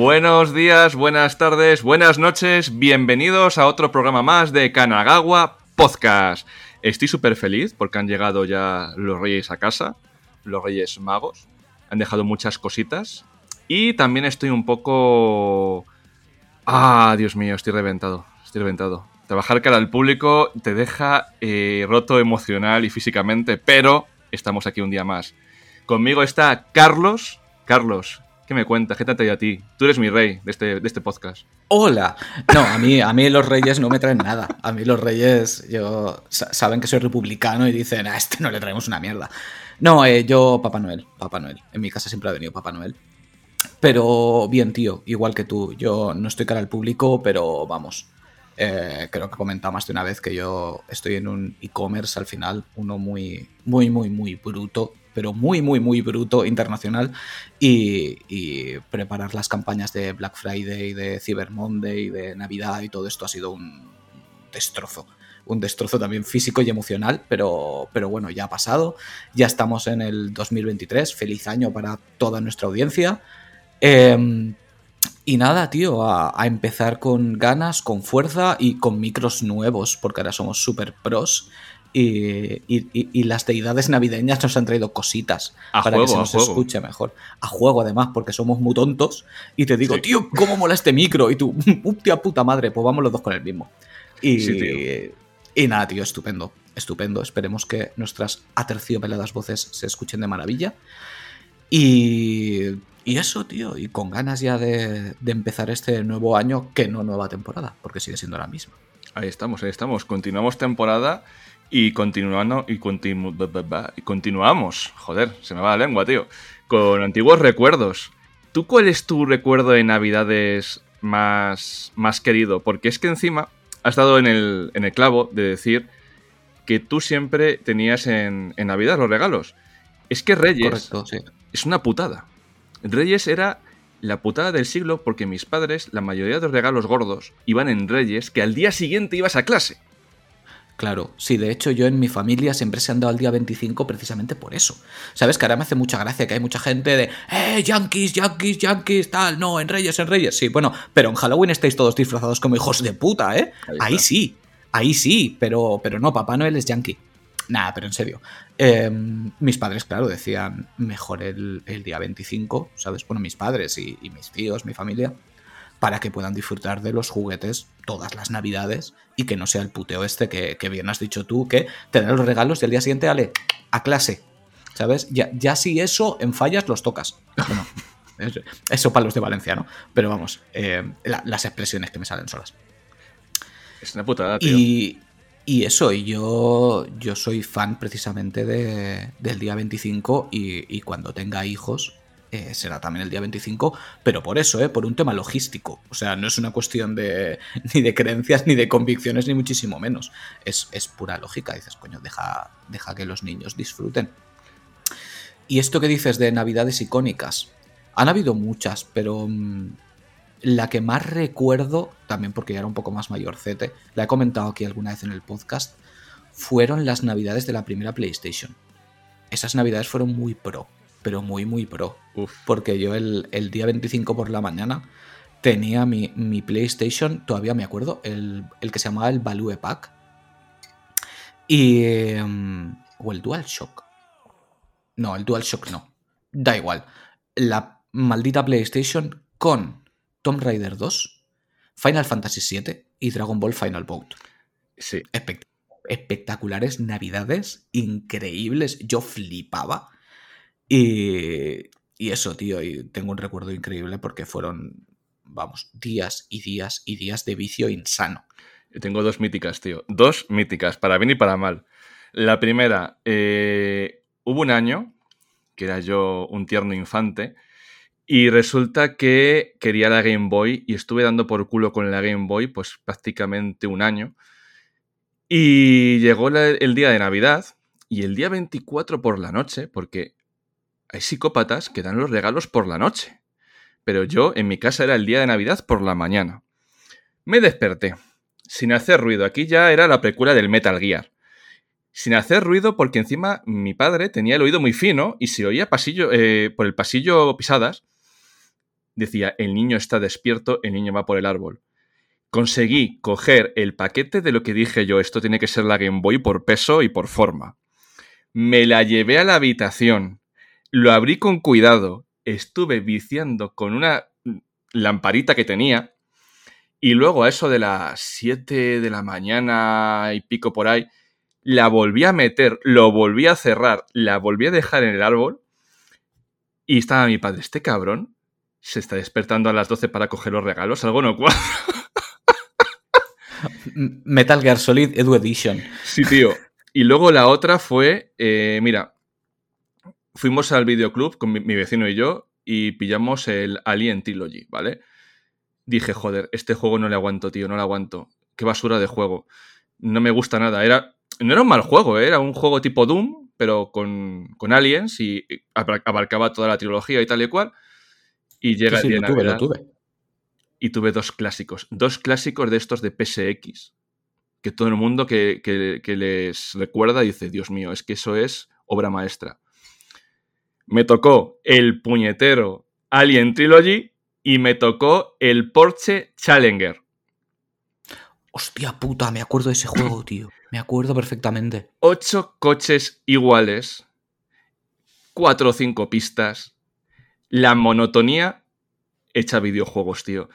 Buenos días, buenas tardes, buenas noches, bienvenidos a otro programa más de Kanagawa Podcast. Estoy súper feliz porque han llegado ya los reyes a casa, los reyes magos, han dejado muchas cositas y también estoy un poco... Ah, Dios mío, estoy reventado, estoy reventado. Trabajar cara al público te deja eh, roto emocional y físicamente, pero estamos aquí un día más. Conmigo está Carlos. Carlos, ¿qué me cuentas? ¿Qué te ha traído a ti? Tú eres mi rey de este, de este podcast. Hola. No, a mí, a mí los reyes no me traen nada. A mí los reyes yo, saben que soy republicano y dicen, a este no le traemos una mierda. No, eh, yo Papá Noel, Papá Noel. En mi casa siempre ha venido Papá Noel. Pero bien, tío, igual que tú. Yo no estoy cara al público, pero vamos. Eh, creo que he comentado más de una vez que yo estoy en un e-commerce al final, uno muy, muy, muy, muy bruto, pero muy, muy, muy bruto internacional. Y, preparar las campañas de Black Friday, de Cyber Monday, de Navidad y todo esto ha sido un destrozo. Un destrozo también físico y emocional, pero, pero bueno, ya ha pasado. Ya estamos en el 2023. Feliz año para toda nuestra audiencia. Eh, y nada, tío, a, empezar con ganas, con fuerza y con micros nuevos, porque ahora somos super pros. Y, las deidades navideñas nos han traído cositas para que se nos escuche mejor. A juego, además, porque somos muy tontos. Y te digo, tío, ¿cómo mola este micro? Y tú, tía puta madre, pues vamos los dos con el mismo. Y, y nada, tío, estupendo, estupendo. Esperemos que nuestras aterciopeladas voces se escuchen de maravilla. Y y eso, tío, y con ganas ya de, empezar este nuevo año, que no nueva temporada, porque sigue siendo la misma. Ahí estamos, ahí estamos. Continuamos temporada y continuando y, continuamos. Joder, se me va la lengua, tío. Con antiguos recuerdos. ¿Tú cuál es tu recuerdo de Navidades más, más querido? Porque es que encima has estado en el, en el clavo de decir que tú siempre tenías en, en Navidad los regalos. Es que Reyes es una putada. Reyes era la putada del siglo porque mis padres, la mayoría de los regalos gordos, iban en Reyes que al día siguiente ibas a clase. Claro, sí, de hecho yo en mi familia siempre se han dado al día 25 precisamente por eso. ¿Sabes? Que ahora me hace mucha gracia que hay mucha gente de, ¡eh, yankees, yankees, yankees, tal! No, en Reyes, en Reyes. Sí, bueno, pero en Halloween estáis todos disfrazados como hijos de puta, ¿eh? Ahí, sí, ahí sí, pero, pero no, Papá Noel es yankee. Nada, pero en serio. Em, mis padres, claro, decían mejor el, día 25, ¿sabes? Bueno, mis padres y, mis tíos, mi familia, para que puedan disfrutar de los juguetes todas las navidades y que no sea el puteo este que, bien has dicho tú, que tener los regalos y al día siguiente, ale, a clase, ¿sabes? Ya, ya si eso en fallas los tocas. Bueno, eso para los de Valencia, ¿no? Pero vamos, em, las expresiones que me salen solas. Es una putada, tío. Y, y eso, y yo, yo soy fan precisamente de, del día 25 y, cuando tenga hijos eh, será también el día 25, pero por eso, eh, por un tema logístico. O sea, no es una cuestión de ni de creencias, ni de convicciones, ni muchísimo menos. Es, es pura lógica. Dices, coño, deja, deja que los niños disfruten. Y esto que dices de navidades icónicas, han habido muchas, pero mm, la que más recuerdo, también porque ya era un poco más mayorcete, la he comentado aquí alguna vez en el podcast, fueron las navidades de la primera PlayStation. Esas navidades fueron muy pro, pero muy, muy pro. Porque yo el, día 25 por la mañana tenía mi, PlayStation, todavía me acuerdo, el, que se llamaba el Value Pack. Y... Em, o el DualShock. No, el DualShock no. Da igual. La maldita PlayStation con Tomb Raider 2, Final Fantasy VII y Dragon Ball Final Boat. Sí. espectaculares navidades, increíbles. Yo flipaba. Y, y eso, tío, y tengo un recuerdo increíble porque fueron, vamos, días y días y días de vicio insano. Tengo dos míticas, tío. Dos míticas, para bien y para mal. La primera, eh, hubo un año, que era yo un tierno infante, y resulta que quería la Game Boy y estuve dando por culo con la Game Boy pues prácticamente un año. Y llegó el día de Navidad y el día 24 por la noche, porque hay psicópatas que dan los regalos por la noche. Pero yo en mi casa era el día de Navidad por la mañana. Me desperté, sin hacer ruido. Aquí ya era la precuela del Metal Gear. Sin hacer ruido porque encima mi padre tenía el oído muy fino y se oía pasillo, eh, por el pasillo pisadas decía, el niño está despierto, el niño va por el árbol. Conseguí coger el paquete de lo que dije yo, esto tiene que ser la Game Boy por peso y por forma. Me la llevé a la habitación, lo abrí con cuidado, estuve viciando con una lamparita que tenía y luego a eso de las 7 de la mañana y pico por ahí, la volví a meter, lo volví a cerrar, la volví a dejar en el árbol y estaba mi padre, este cabrón se está despertando a las 12 para coger los regalos, algo no cuadra. Metal Gear Solid Edu Edition. Sí, tío. Y luego la otra fue, eh, mira, fuimos al videoclub con mi, mi, vecino y yo y pillamos el Alien Trilogy, ¿vale? Dije, joder, este juego no le aguanto, tío, no le aguanto. Qué basura de juego. No me gusta nada. Era, no era un mal juego, ¿eh? era un juego tipo Doom, pero con, con aliens y abarcaba toda la trilogía y tal y cual. Y llega sí, sí, el lo día tuve, lo tuve. y tuve dos clásicos. Dos clásicos de estos de PSX. Que todo el mundo que, que- que les recuerda dice, Dios mío, es que eso es obra maestra. Me tocó el puñetero Alien Trilogy y me tocó el Porsche Challenger. Hostia puta, me acuerdo de ese juego, tío. Me acuerdo perfectamente. Ocho coches iguales, cuatro o cinco pistas, la monotonía hecha videojuegos, tío.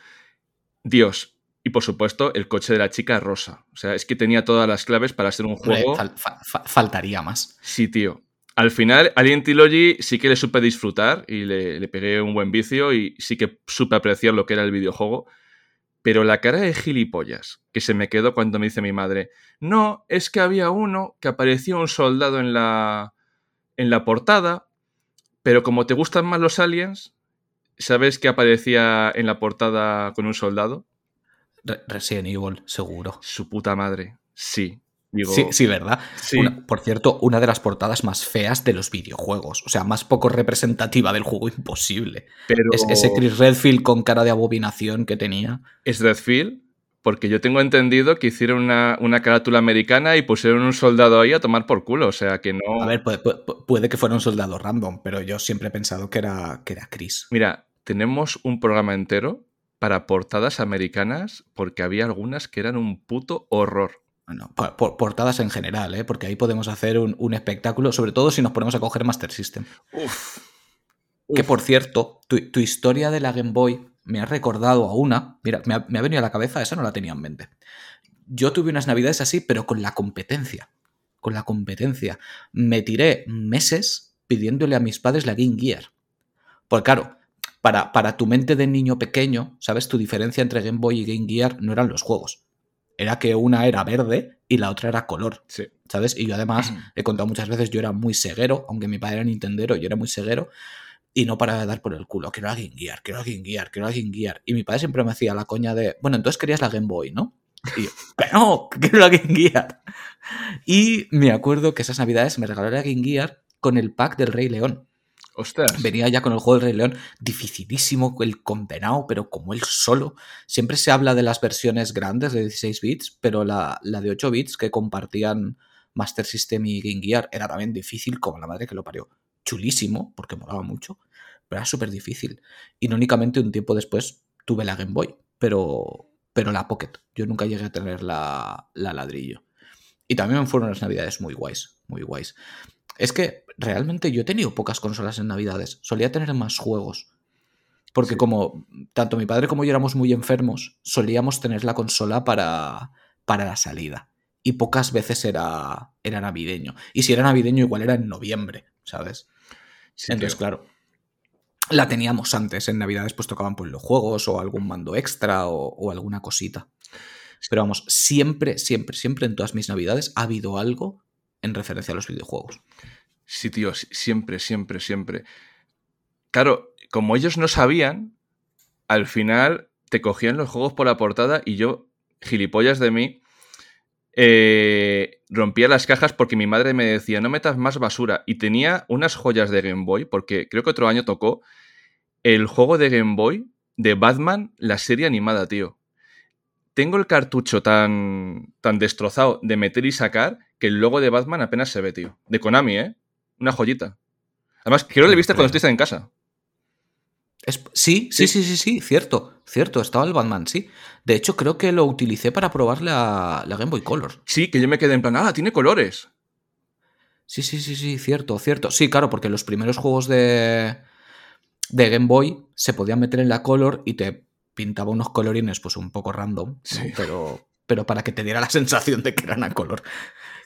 Dios. Y por supuesto, el coche de la chica rosa. O sea, es que tenía todas las claves para ser un juego. fal- fa- fa- faltaría más. Sí, tío. Al final, Alien Trilogy sí que le supe disfrutar y le, le pegué un buen vicio y sí que supe apreciar lo que era el videojuego. Pero la cara de gilipollas que se me quedó cuando me dice mi madre, no, es que había uno que aparecía un soldado en la, en la portada, pero como te gustan más los aliens, ¿sabes que aparecía en la portada con un soldado? Re- Resident Evil, seguro. Su puta madre. Sí. Digo, Sí, sí, ¿verdad? sí. Una- por cierto, una de las portadas más feas de los videojuegos. O sea, más poco representativa del juego imposible. pero... Es- ese Chris Redfield con cara de abominación que tenía. es Redfield, porque yo tengo entendido que hicieron una, una carátula americana y pusieron un soldado ahí a tomar por culo, o sea que no... A ver, puede, puede- puede que fuera un soldado random, pero yo siempre he pensado que era, que era Chris. Mira, tenemos un programa entero para portadas americanas porque había algunas que eran un puto horror. Bueno, por- por- portadas en general, ¿eh? porque ahí podemos hacer un, un espectáculo, sobre todo si nos ponemos a coger Master System. Uf. Que por cierto, tu, tu historia de la Game Boy me ha recordado a una. Mira, me ha, me ha venido a la cabeza, esa no la tenía en mente. Yo tuve unas navidades así, pero con la competencia. Con la competencia. Me tiré meses pidiéndole a mis padres la Game Gear. Porque claro, para, para tu mente de niño pequeño, ¿sabes? Tu diferencia entre Game Boy y Game Gear no eran los juegos. Era que una era verde y la otra era color. Sí. ¿sabes? Y yo además, he contado muchas veces, yo era muy ceguero, aunque mi padre era nintendero, yo era muy ceguero, y no paraba de dar por el culo, quiero la Game Gear, quiero la Game Gear, quiero la Game Gear. Y mi padre siempre me hacía la coña de, bueno, entonces querías la Game Boy, ¿no? Y yo, "Que no, quiero la Game Gear. Y me acuerdo que esas navidades me regaló la Game Gear con el pack del Rey León. Venía ya con el juego del Rey León, dificilísimo, el condenado, pero como él solo. Siempre se habla de las versiones grandes de 16 bits, pero la, la de 8 bits que compartían Master System y Game Gear era también difícil, como la madre que lo parió. Chulísimo, porque molaba mucho, pero era súper difícil. Únicamente un tiempo después tuve la Game Boy, pero, pero la Pocket. Yo nunca llegué a tener la, la ladrillo. Y también fueron unas navidades muy guays, muy guays. Es que realmente yo he tenido pocas consolas en Navidades. Solía tener más juegos. Porque Sí. como tanto mi padre como yo éramos muy enfermos, solíamos tener la consola para, para la salida. Y pocas veces era, era navideño. Y si era navideño, igual era en noviembre, ¿sabes? Sí, Entonces, tío. claro, la teníamos antes. En Navidades pues tocaban pues, los juegos o algún mando extra o, o alguna cosita. Pero vamos, siempre, siempre, siempre en todas mis Navidades ha habido algo en referencia a los videojuegos. Sí, tío, siempre, siempre, siempre. Claro, como ellos no sabían, al final te cogían los juegos por la portada y yo, gilipollas de mí, eh, rompía las cajas porque mi madre me decía, no metas más basura. Y tenía unas joyas de Game Boy, porque creo que otro año tocó el juego de Game Boy de Batman, la serie animada, tío. Tengo el cartucho tan, tan destrozado de meter y sacar que el logo de Batman apenas se ve, tío. De Konami, ¿eh? Una joyita. Además, creo que le viste cuando estuviste en casa. sí, sí, sí, sí, sí, cierto, cierto, estaba el Batman, sí. De hecho, creo que lo utilicé para probar la, la Game Boy Color. Sí, que yo me quedé en plan, ah, tiene colores. Sí, sí, sí, sí, cierto, cierto. Sí, claro, porque los primeros juegos de, de Game Boy se podían meter en la Color y te pintaba unos colorines pues un poco random, pero, pero para que te diera la sensación de que eran a color.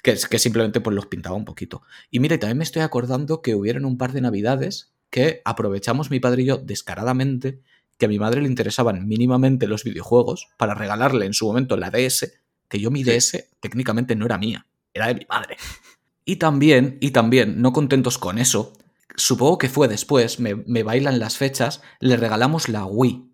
Que, que simplemente pues los pintaba un poquito. Y mira, también me estoy acordando que hubieron un par de navidades que aprovechamos mi padre y yo descaradamente que a mi madre le interesaban mínimamente los videojuegos para regalarle en su momento la DS, que yo mi DS técnicamente no era mía, era de mi madre. Y también, y también, no contentos con eso, supongo que fue después, me, me bailan las fechas, le regalamos la Wii,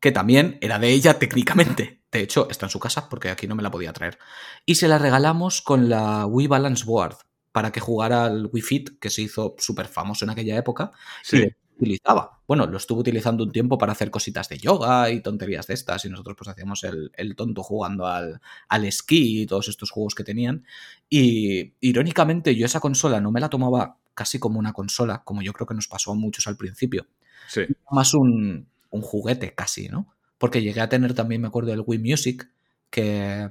que también era de ella técnicamente. De hecho, está en su casa porque aquí no me la podía traer. Y se la regalamos con la Wii Balance Board para que jugara al Wii Fit, que se hizo súper famoso en aquella época. Sí. Y utilizaba. Bueno, lo estuvo utilizando un tiempo para hacer cositas de yoga y tonterías de estas. Y nosotros pues hacíamos el, el tonto jugando al, al, esquí y todos estos juegos que tenían. Y irónicamente yo esa consola no me la tomaba casi como una consola, como yo creo que nos pasó a muchos al principio. Sí. Más un, un juguete casi, ¿no? Porque llegué a tener también, me acuerdo, el Wii Music, que,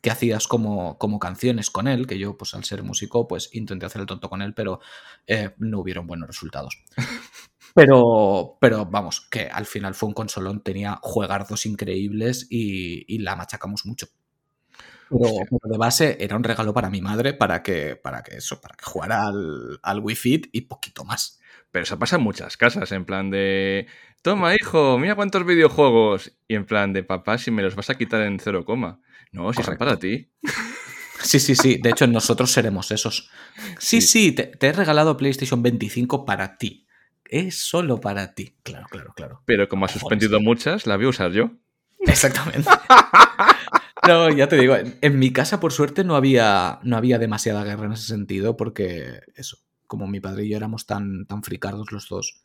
que hacías como, como canciones con él, que yo, pues al ser músico, pues intenté hacer el tonto con él, pero eh, no hubieron buenos resultados. Pero, pero vamos, que al final fue un consolón, tenía juegardos increíbles y, y la machacamos mucho. Pero, pero, de base era un regalo para mi madre para que, para que eso, para que jugara al, al Wii Fit y poquito más. Pero eso pasa en muchas casas, en plan de. Toma, hijo, mira cuántos videojuegos. Y en plan de papá, si me los vas a quitar en cero coma. No, si son para ti. Sí, sí, sí. De hecho, nosotros seremos esos. Sí, sí, sí te, te, he regalado PlayStation 25 para ti. Es solo para ti. Claro, claro, claro. Pero como has suspendido muchas, la voy a usar yo. Exactamente. No, ya te digo, en, en, mi casa, por suerte, no había, no había demasiada guerra en ese sentido, porque eso, como mi padre y yo éramos tan, tan fricardos los dos,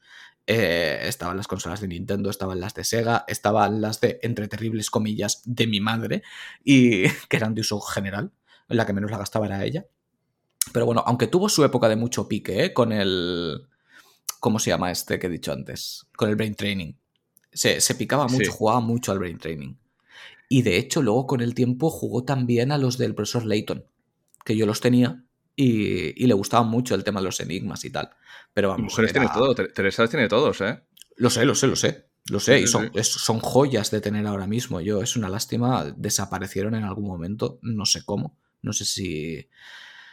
eh, estaban las consolas de Nintendo, estaban las de Sega, estaban las de, entre terribles comillas, de mi madre, y que eran de uso general, la que menos la gastaba era ella. Pero bueno, aunque tuvo su época de mucho pique, ¿eh? con el... ¿Cómo se llama este que he dicho antes? Con el Brain Training. Se, se picaba mucho, sí. jugaba mucho al Brain Training. Y de hecho, luego con el tiempo jugó también a los del profesor Layton, que yo los tenía y, y, le gustaba mucho el tema de los enigmas y tal. Pero vamos. Mujeres era... tiene todo, Teresa tiene todos, ¿eh? Lo sé, lo sé, lo sé. Lo sé, y son, es, son joyas de tener ahora mismo. Yo, es una lástima, desaparecieron en algún momento, no sé cómo. No sé si,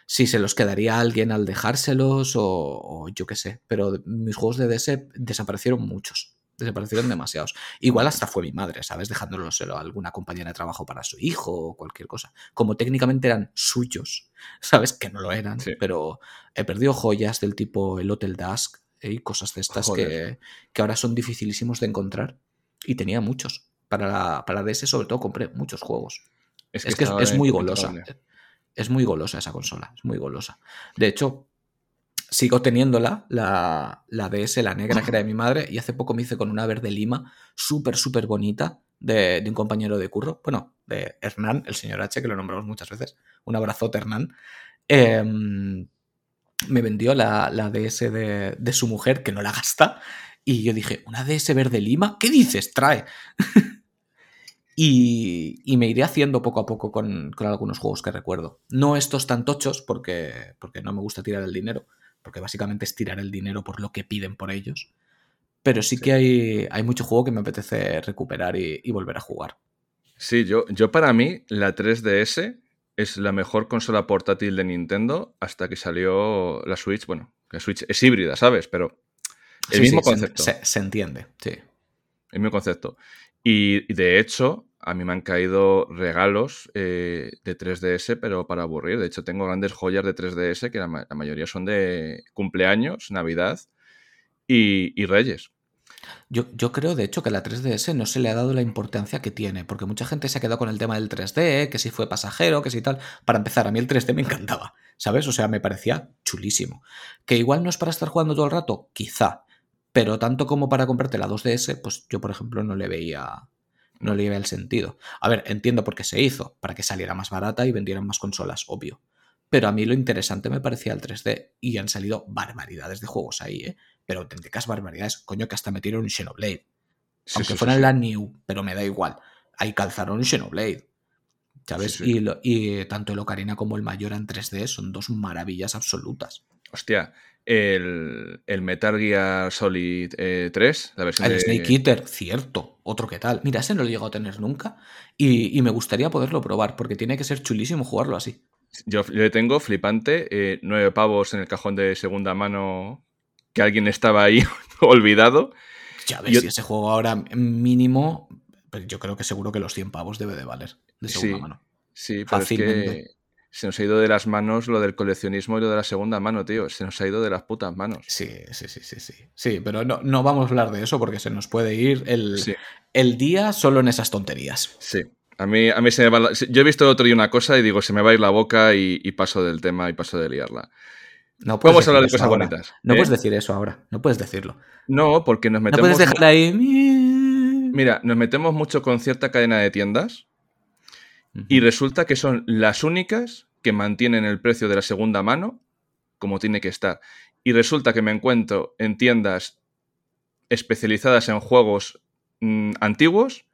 si se los quedaría alguien al dejárselos o, o yo qué sé. Pero mis juegos de DS desaparecieron muchos desaparecieron demasiados. Igual hasta fue mi madre, ¿sabes? Dejándolos a alguna compañera de trabajo para su hijo o cualquier cosa. Como técnicamente eran suyos, ¿sabes? Que no lo eran, sí. pero he perdido joyas del tipo el Hotel Dusk ¿eh? y cosas de estas que, que, ahora son dificilísimos de encontrar. Y tenía muchos. Para la, para DS sobre todo compré muchos juegos. Es que es, que es, es muy golosa. Es muy golosa esa consola, es muy golosa. De hecho, sigo teniéndola, la, la DS, la negra que era de mi madre, y hace poco me hice con una verde lima, súper, súper bonita, de, de, un compañero de curro, bueno, de Hernán, el señor H, que lo nombramos muchas veces. Un abrazote, Hernán. Eh, me vendió la, la DS de, de, su mujer, que no la gasta, y yo dije, ¿una DS verde lima? ¿Qué dices? Trae. y, y, me iré haciendo poco a poco con, con, algunos juegos que recuerdo. No estos tan tochos, porque, porque no me gusta tirar el dinero, porque básicamente es tirar el dinero por lo que piden por ellos. Pero sí, sí. que hay, hay, mucho juego que me apetece recuperar y, y, volver a jugar. Sí, yo, yo para mí la 3DS es la mejor consola portátil de Nintendo hasta que salió la Switch. Bueno, la Switch es híbrida, ¿sabes? Pero el sí, mismo sí, concepto. Se, se, entiende, sí. El mismo concepto. Y de hecho, a mí me han caído regalos eh, de 3DS, pero para aburrir. De hecho, tengo grandes joyas de 3DS que la, ma la mayoría son de cumpleaños, Navidad y, Reyes. Yo, yo, creo, de hecho, que la 3DS no se le ha dado la importancia que tiene, porque mucha gente se ha quedado con el tema del 3D, que si fue pasajero, que si tal. Para empezar, a mí el 3D me encantaba, ¿sabes? O sea, me parecía chulísimo. Que igual no es para estar jugando todo el rato, quizá, pero tanto como para comprarte la 2DS, pues yo, por ejemplo, no le veía no le iba el sentido. A ver, entiendo por qué se hizo, para que saliera más barata y vendieran más consolas, obvio. Pero a mí lo interesante me parecía el 3D y han salido barbaridades de juegos ahí, ¿eh? pero auténticas barbaridades. Coño, que hasta metieron un Xenoblade. Sí, Aunque sí, fuera sí, la New, pero me da igual. Ahí calzaron un Xenoblade. ¿Sabes? Y, lo- y tanto el Ocarina como el Majora en 3D son dos maravillas absolutas. Hostia, el, el Metal Gear Solid eh, 3, la versión El de... Snake Eater, cierto. Otro que tal. Mira, ese no lo he llegado a tener nunca. Y, y me gustaría poderlo probar, porque tiene que ser chulísimo jugarlo así. Yo, yo le tengo flipante, eh, nueve pavos en el cajón de segunda mano que alguien estaba ahí olvidado. Ya ves, Yo- si ese juego ahora mínimo, pero yo creo que seguro que los 100 pavos debe de valer. De segunda Sí. mano. Sí, pero es que Fácilmente. Se nos ha ido de las manos lo del coleccionismo y lo de la segunda mano, tío. Se nos ha ido de las putas manos. Sí, sí, sí, sí, sí. Sí, pero no, no vamos a hablar de eso porque se nos puede ir el, Sí, el día solo en esas tonterías. sí. A mí, a mí se me va la- Yo he visto el otro día una cosa y digo, se me va a ir la boca y, y paso del tema y paso de liarla. No puedes hablar de cosas ahora. bonitas. No ¿eh? puedes decir eso ahora. No puedes decirlo. No, porque nos No metemos... puedes dejar ahí. Mira, nos metemos mucho con cierta cadena de tiendas y resulta que son las únicas que mantienen el precio de la segunda mano como tiene que estar. Y resulta que me encuentro en tiendas especializadas en juegos mm, antiguos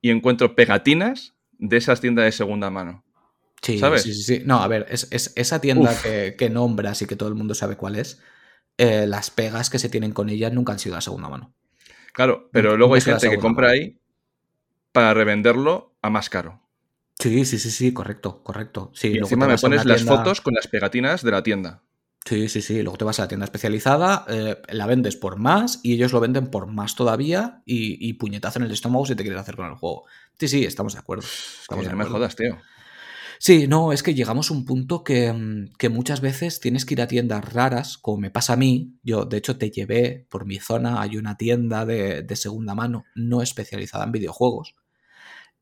y encuentro pegatinas de esas tiendas de segunda mano. Sí, ¿Sabes? sí, sí, sí. No, a ver, es, es- esa tienda que, que nombras y que todo el mundo sabe cuál es, eh, las pegas que se tienen con ella nunca han sido la segunda mano. Claro, pero Nunca- luego hay gente que compra mano. ahí para revenderlo a más caro. Sí, sí, sí, sí, correcto, correcto. Sí, y encima me pones las tienda- fotos con las pegatinas de la tienda. Sí, sí, sí. Luego te vas a la tienda especializada, eh, la vendes por más y ellos lo venden por más todavía y, y puñetazo en el estómago si te quieres hacer con el juego. Sí, sí, estamos de acuerdo. Estamos Que de no me jodas, tío. Sí, no, es que llegamos a un punto que, mm, que muchas veces tienes que ir a tiendas raras, como me pasa a mí. Yo, de hecho, te llevé por mi zona, hay una tienda de, de segunda mano no especializada en videojuegos,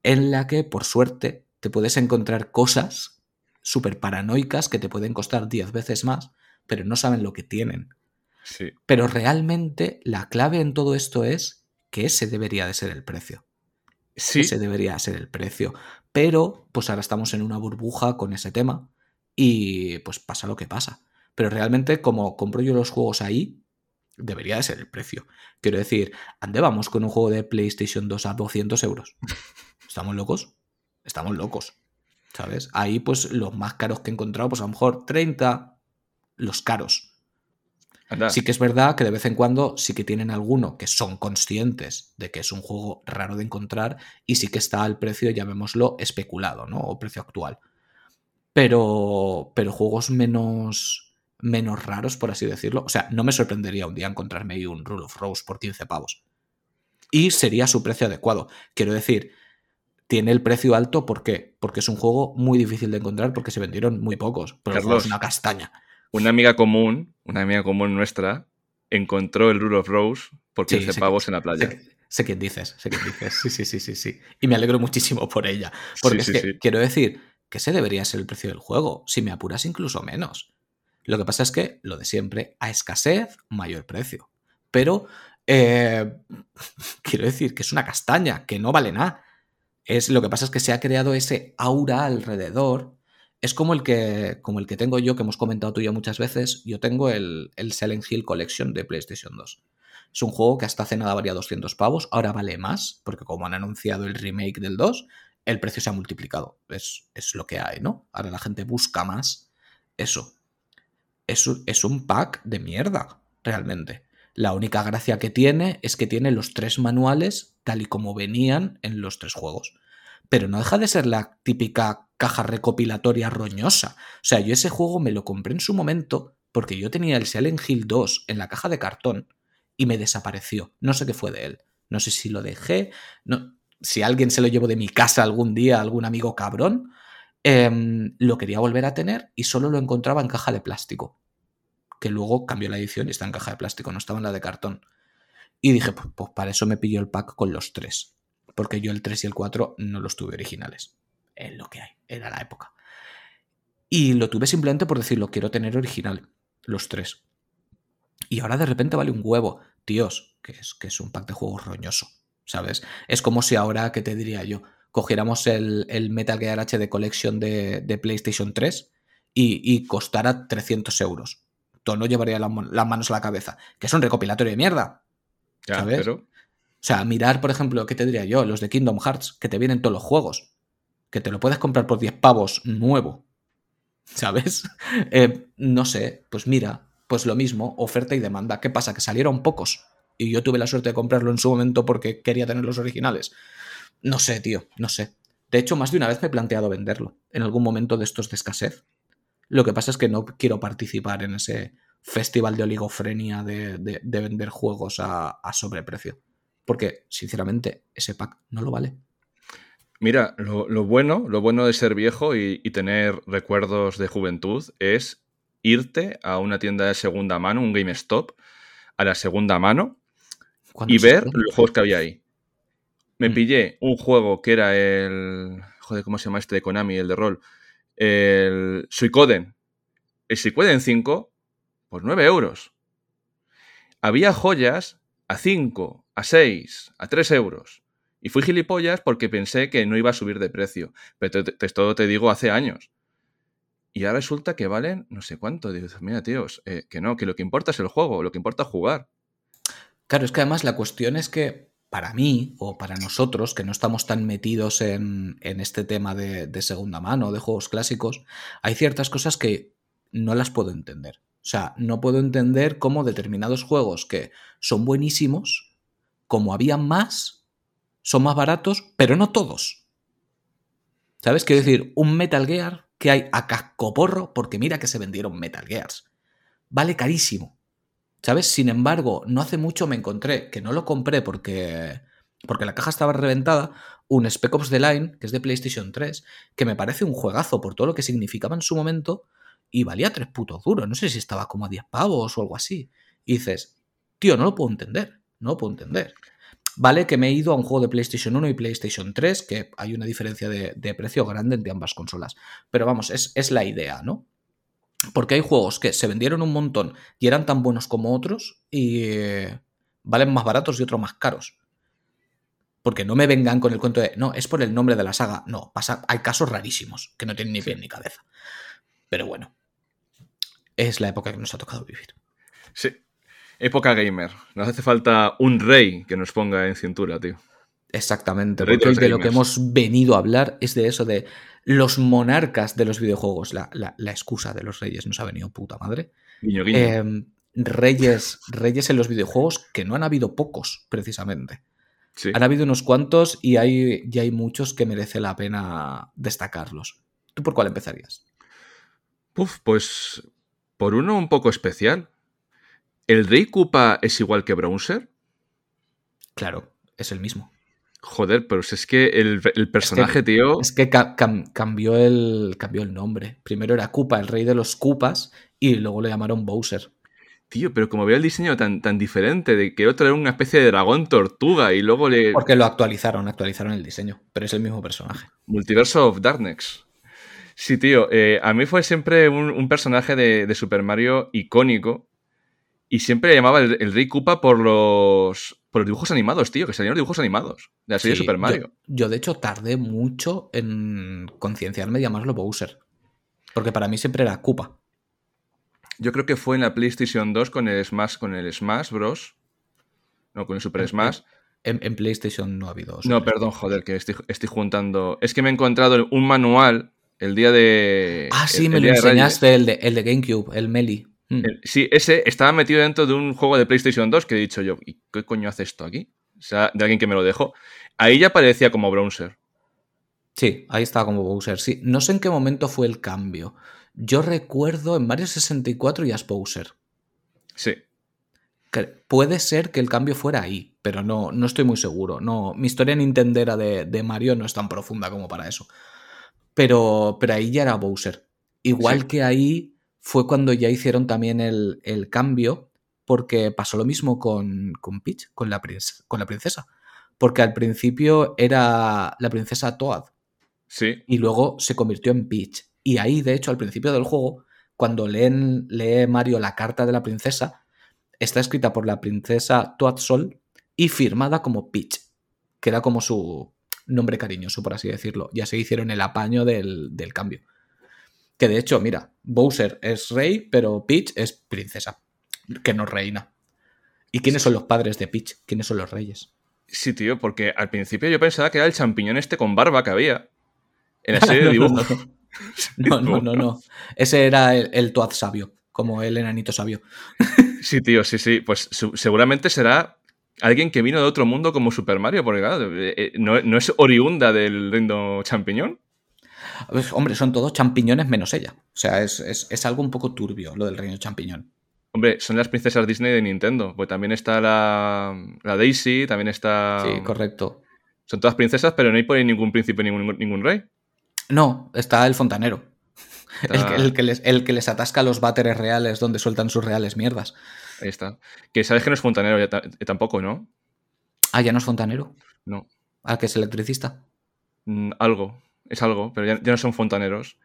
en la que, por suerte, te puedes encontrar cosas súper paranoicas que te pueden costar 10 veces más, pero no saben lo que tienen. Sí. Pero realmente la clave en todo esto es que ese debería de ser el precio. Sí, Ese debería ser el precio. Pero, pues ahora estamos en una burbuja con ese tema y pues pasa lo que pasa. Pero realmente, como compro yo los juegos ahí, debería de ser el precio. Quiero decir, ¿ande vamos con un juego de PlayStation 2 a 200 euros? ¿Estamos locos? Estamos locos. ¿Sabes? Ahí, pues los más caros que he encontrado, pues a lo mejor 30, los caros. Sí que es verdad que de vez en cuando sí que tienen alguno que son conscientes de que es un juego raro de encontrar y sí que está al precio, llamémoslo, especulado, ¿no? O precio actual. Pero, pero juegos menos, menos raros, por así decirlo. O sea, no me sorprendería un día encontrarme ahí un Rule of Rose por 15 pavos. Y sería su precio adecuado. Quiero decir, tiene el precio alto, ¿por qué? Porque es un juego muy difícil de encontrar porque se vendieron muy pocos. Pero juego es Carlos. una castaña. Una amiga común, una amiga común nuestra, encontró el Rule of Rose por Sí, 15 sé que- pavos en la playa. Sé, sé quién dices, sé quién dices. Sí, sí, sí, sí, sí. Y me alegro muchísimo por ella. Porque Sí, es sí, que sí. quiero decir que ese debería ser el precio del juego. Si me apuras, incluso menos. Lo que pasa es que, lo de siempre, a escasez, mayor precio. Pero eh, quiero decir que es una castaña, que no vale nada. Es, lo que pasa es que se ha creado ese aura alrededor. Es como el que, como el que tengo yo, que hemos comentado tú y yo muchas veces. Yo tengo el, el Silent Hill Collection de PlayStation 2. Es un juego que hasta hace nada valía 200 pavos, ahora vale más, porque como han anunciado el remake del 2, el precio se ha multiplicado. Es, es lo que hay, ¿no? Ahora la gente busca más eso. Es, es un pack de mierda, realmente. La única gracia que tiene es que tiene los tres manuales tal y como venían en los tres juegos. Pero no deja de ser la típica caja recopilatoria roñosa. O sea, yo ese juego me lo compré en su momento porque yo tenía el Silent Hill 2 en la caja de cartón y me desapareció. No sé qué fue de él. No sé si lo dejé. No, si alguien se lo llevó de mi casa algún día, algún amigo cabrón, em, lo quería volver a tener y solo lo encontraba en caja de plástico. Que luego cambió la edición y está en caja de plástico, no estaba en la de cartón. Y dije, pues, pues para eso me pilló el pack con los tres. Porque yo el 3 y el 4 no los tuve originales. Es lo que hay, era la época. Y lo tuve simplemente por decirlo, quiero tener original, los tres. Y ahora de repente vale un huevo. Tíos, que es, que es un pack de juegos roñoso, ¿sabes? Es como si ahora, ¿qué te diría yo? Cogiéramos el, el Metal Gear HD Collection de, de PlayStation 3 y, y costara 300 euros. no llevaría las manos a la cabeza. Que es un recopilatorio de mierda. ¿Sabes? Pero... O sea, mirar, por ejemplo, ¿qué te diría yo? Los de Kingdom Hearts, que te vienen todos los juegos. Que te lo puedes comprar por 10 pavos nuevo. ¿Sabes? Eh, no sé, pues mira, pues lo mismo, oferta y demanda. ¿Qué pasa? Que salieron pocos. Y yo tuve la suerte de comprarlo en su momento porque quería tener los originales. No sé, tío, no sé. De hecho, más de una vez me he planteado venderlo en algún momento de estos de escasez. Lo que pasa es que no quiero participar en ese festival de oligofrenia de, vender juegos a, sobreprecio. Porque, sinceramente, ese pack no lo vale. Mira, lo, bueno, lo bueno de ser viejo y, tener recuerdos de juventud es irte a una tienda de segunda mano, un GameStop, a la segunda mano y ver los juegos que había ahí. Me mm. pillé un juego que era el. Joder, ¿cómo se llama este de Konami? El de rol. El Suicoden. El Suicoden 5 por 9 euros. Había joyas a 5, a 6, a 3 euros. Y fui gilipollas porque pensé que no iba a subir de precio. Pero esto te digo hace años. Y ahora resulta que valen no sé cuánto. Digo, mira, tíos, eh, que no, que lo que importa es el juego, lo que importa es jugar. Claro, es que además la cuestión es que para mí o para nosotros, que no estamos tan metidos en, este tema de, segunda mano, de juegos clásicos, hay ciertas cosas que no las puedo entender. O sea, no puedo entender cómo determinados juegos que son buenísimos, como había más, son más baratos, pero no todos. ¿Sabes? Quiero decir, un Metal Gear que hay a cascoporro, porque mira que se vendieron Metal Gears. Vale carísimo. ¿Sabes? Sin embargo, no hace mucho me encontré, que no lo compré porque, porque la caja estaba reventada, un Spec Ops The Line, que es de PlayStation 3, que me parece un juegazo por todo lo que significaba en su momento y valía tres putos duros. No sé si estaba como a 10 pavos o algo así. Y dices, tío, no lo puedo entender, no lo puedo entender. Vale que me he ido a un juego de PlayStation 1 y PlayStation 3, que hay una diferencia de, precio grande entre ambas consolas. Pero vamos, es, es la idea, ¿no? Porque hay juegos que se vendieron un montón y eran tan buenos como otros y eh, valen más baratos y otros más caros. Porque no me vengan con el cuento de, no, es por el nombre de la saga. No, pasa, hay casos rarísimos que no tienen ni pie ni cabeza. Pero bueno, es la época que nos ha tocado vivir. Sí, época gamer. Nos hace falta un rey que nos ponga en cintura, tío. Exactamente, porque de, de lo que hemos venido a hablar es de eso, de los monarcas de los videojuegos. La, excusa de los reyes nos ha venido puta madre. Em, reyes, reyes en los videojuegos que no han habido pocos, precisamente. Han habido unos cuantos y hay, hay muchos que merece la pena destacarlos. ¿Tú por cuál empezarías? Uf, pues por uno un poco especial. ¿El Rey Koopa es igual que Browser? Claro, es el mismo. Joder, pero es que el, personaje, tío. Es que cambió, el, cambió el nombre. Primero era Koopa, el rey de los Koopas, y luego le llamaron Bowser. Tío, pero como veo el diseño tan, tan diferente, de que otro era una especie de dragón tortuga y luego le. Porque lo actualizaron, actualizaron el diseño, pero es el mismo personaje. Multiverso of Darkness. Sí, tío, eh, a mí fue siempre un, personaje de, Super Mario icónico y siempre le llamaba el, el Rey Koopa por los, por los dibujos animados, tío, que salieron dibujos animados de la serie Super Mario. Yo, de hecho, tardé mucho en concienciarme de llamarlo Bowser. Porque para mí siempre era Koopa. Yo creo que fue en la PlayStation 2 con el Smash, con el Smash Bros. No, con el Super Smash. En, PlayStation no ha habido. no, perdón, joder, que estoy, juntando. Es que me he encontrado un manual el día de. Ah, sí, me lo enseñaste, el de, el de GameCube, el Meli. Mm. Sí, ese estaba metido dentro de un juego de PlayStation 2 que he dicho yo, ¿y qué coño hace esto aquí? O sea, de alguien que me lo dejó. Ahí ya parecía como Browser. Sí, ahí estaba como Bowser. Sí, no sé en qué momento fue el cambio. Yo recuerdo en Mario 64 ya es Bowser. Sí. puede ser que el cambio fuera ahí, pero no, no estoy muy seguro. No, mi historia nintendera de, de Mario no es tan profunda como para eso. Pero, pero ahí ya era Bowser. Igual que ahí fue cuando ya hicieron también el, cambio, porque pasó lo mismo con, con Peach, con la, princesa, con la princesa. Porque al principio era la princesa Toad. Sí. Y luego se convirtió en Peach. Y ahí, de hecho, al principio del juego, cuando leen, lee Mario la carta de la princesa, está escrita por la princesa Toad Sol y firmada como Peach, que era como su nombre cariñoso, por así decirlo. Ya se hicieron el apaño del, del cambio. Que de hecho, mira, Bowser es rey, pero Peach es princesa, que no reina. ¿Y quiénes son los padres de Peach? ¿Quiénes son los reyes? Sí, tío, porque al principio yo pensaba que era el champiñón este con barba que había en la serie de dibujos. no, no, no, no, Ese era el, el Toad sabio, como el enanito sabio. sí, tío, sí, sí. Pues seguramente será alguien que vino de otro mundo como Super Mario, porque claro, eh, eh, no, es oriunda del reino champiñón. Pues, hombre, son todos champiñones menos ella. O sea, es, algo un poco turbio lo del reino champiñón. Hombre, son las princesas Disney de Nintendo. Pues también está la, Daisy, también está. Sí, correcto. Son todas princesas, pero no hay por ahí ningún príncipe, ningún, ningún rey. No, está el fontanero. El, que, les, el que les atasca los váteres reales donde sueltan sus reales mierdas. Ahí está. Que sabes que no es fontanero ya tampoco, ¿no? Ah, ya no es fontanero. No. Ah, que es electricista. Mm, algo, es algo, pero ya, no son fontaneros.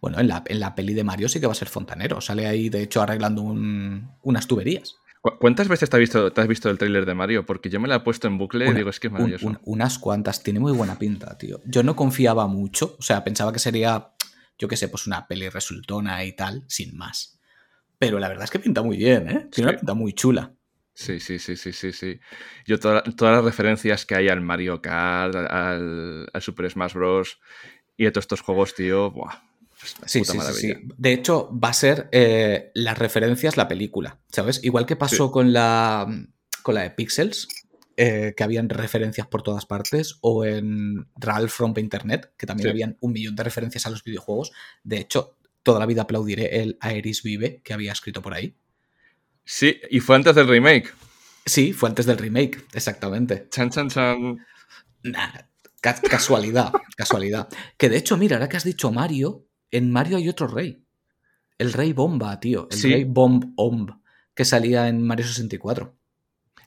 Bueno, en la, en la, peli de Mario sí que va a ser fontanero. Sale ahí, de hecho, arreglando unas tuberías. ¿Cuántas veces te has visto, te has visto el tráiler de Mario? Porque yo me la he puesto en bucle y digo, es que es maravilloso. unas cuantas, tiene muy buena pinta, tío. Yo no confiaba mucho, o sea, pensaba que sería, yo qué sé, pues una peli resultona y tal, sin más. Pero la verdad es que pinta muy bien, ¿eh? Tiene una pinta muy chula. Sí, sí, sí, sí, sí, sí. Yo todas las referencias que hay al Mario Kart, al, Super Smash Bros. y a todos estos juegos, tío, buah, Sí, sí, sí, De hecho, va a ser eh, las referencias la película, ¿sabes? Igual que pasó con, la, con la de Pixels, eh, que habían referencias por todas partes, o en Ralph from Internet, que también habían un millón de referencias a los videojuegos. De hecho, toda la vida aplaudiré el Aeris Vive que había escrito por ahí. Sí, y fue antes del remake. Sí, fue antes del remake, exactamente. Chan, chan, chan. casualidad, casualidad. Que de hecho, mira, ahora que has dicho Mario, en Mario hay otro rey. El rey Bomba, tío. El rey Bomb Omb, que salía en Mario 64.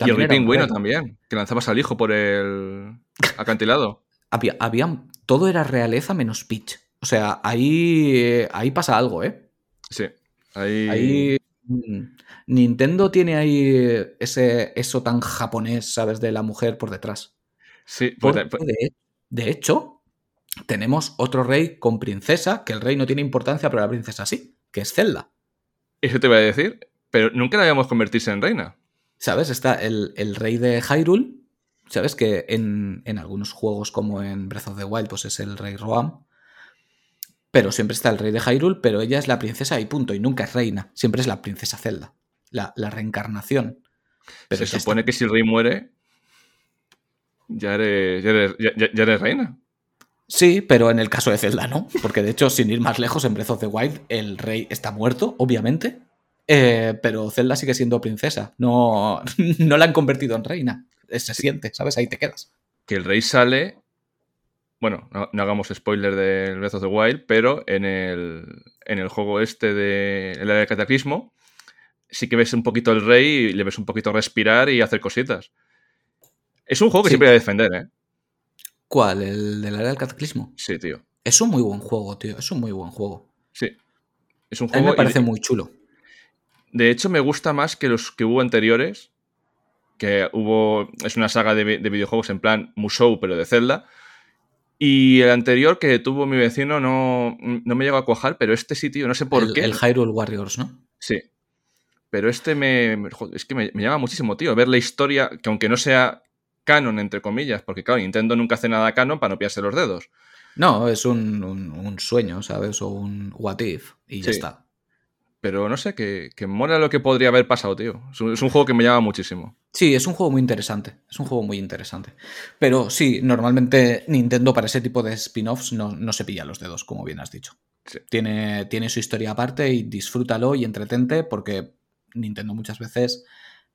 y el pingüino también, que lanzabas al hijo por el acantilado. había, había, todo era realeza menos Peach. O sea, ahí, ahí pasa algo, ¿eh? Sí. Ahí... Mm, Nintendo tiene ahí ese, eso tan japonés, ¿sabes? De la mujer por detrás. Sí, pues, de, hecho, tenemos otro rey con princesa, que el rey no tiene importancia, pero la princesa sí, que es Zelda. Eso te voy a decir, pero nunca la habíamos convertirse en reina. ¿Sabes? Está el, rey de Hyrule, ¿sabes? Que en, en, algunos juegos como en Breath of the Wild, pues es el rey Roam. Pero siempre está el rey de Hyrule, pero ella es la princesa y punto, y nunca es reina. Siempre es la princesa Zelda, la, reencarnación. Pero Se supone que si el rey muere, ya eres, ya, eres, reina. Sí, pero en el caso de Zelda no, porque de hecho, sin ir más lejos, en Breath of the Wild el rey está muerto, obviamente, eh, pero Zelda sigue siendo princesa, no, no la han convertido en reina, se siente, ¿sabes? Ahí te quedas. Que el rey sale bueno, no, hagamos spoiler del Breath of the Wild, pero en el, en el juego este de el área del cataclismo, sí que ves un poquito el rey y le ves un poquito respirar y hacer cositas. Es un juego que siempre voy a defender, ¿eh? ¿Cuál? ¿El del área del cataclismo? Sí, tío. Es un muy buen juego, tío. Es un muy buen juego. Sí. Es un juego. A mí me parece muy chulo. De hecho, me gusta más que los que hubo anteriores. Que hubo. Es una saga de, de videojuegos en plan Musou, pero de Zelda y el anterior que tuvo mi vecino no, me llegó a cuajar, pero este sitio, no sé por qué. El Hyrule Warriors, ¿no? Sí. Pero este me. es que me, llama muchísimo, tío. Ver la historia, que aunque no sea canon, entre comillas, porque claro, Nintendo nunca hace nada canon para no pillarse los dedos. No, es un, sueño, ¿sabes? O un what if, y ya está. Pero no sé, que, que mola lo que podría haber pasado, tío. Es un, juego que me llama muchísimo. Sí, es un juego muy interesante. Es un juego muy interesante. Pero sí, normalmente Nintendo para ese tipo de spin-offs no, se pilla los dedos, como bien has dicho. Tiene, tiene su historia aparte y disfrútalo y entretente porque Nintendo muchas veces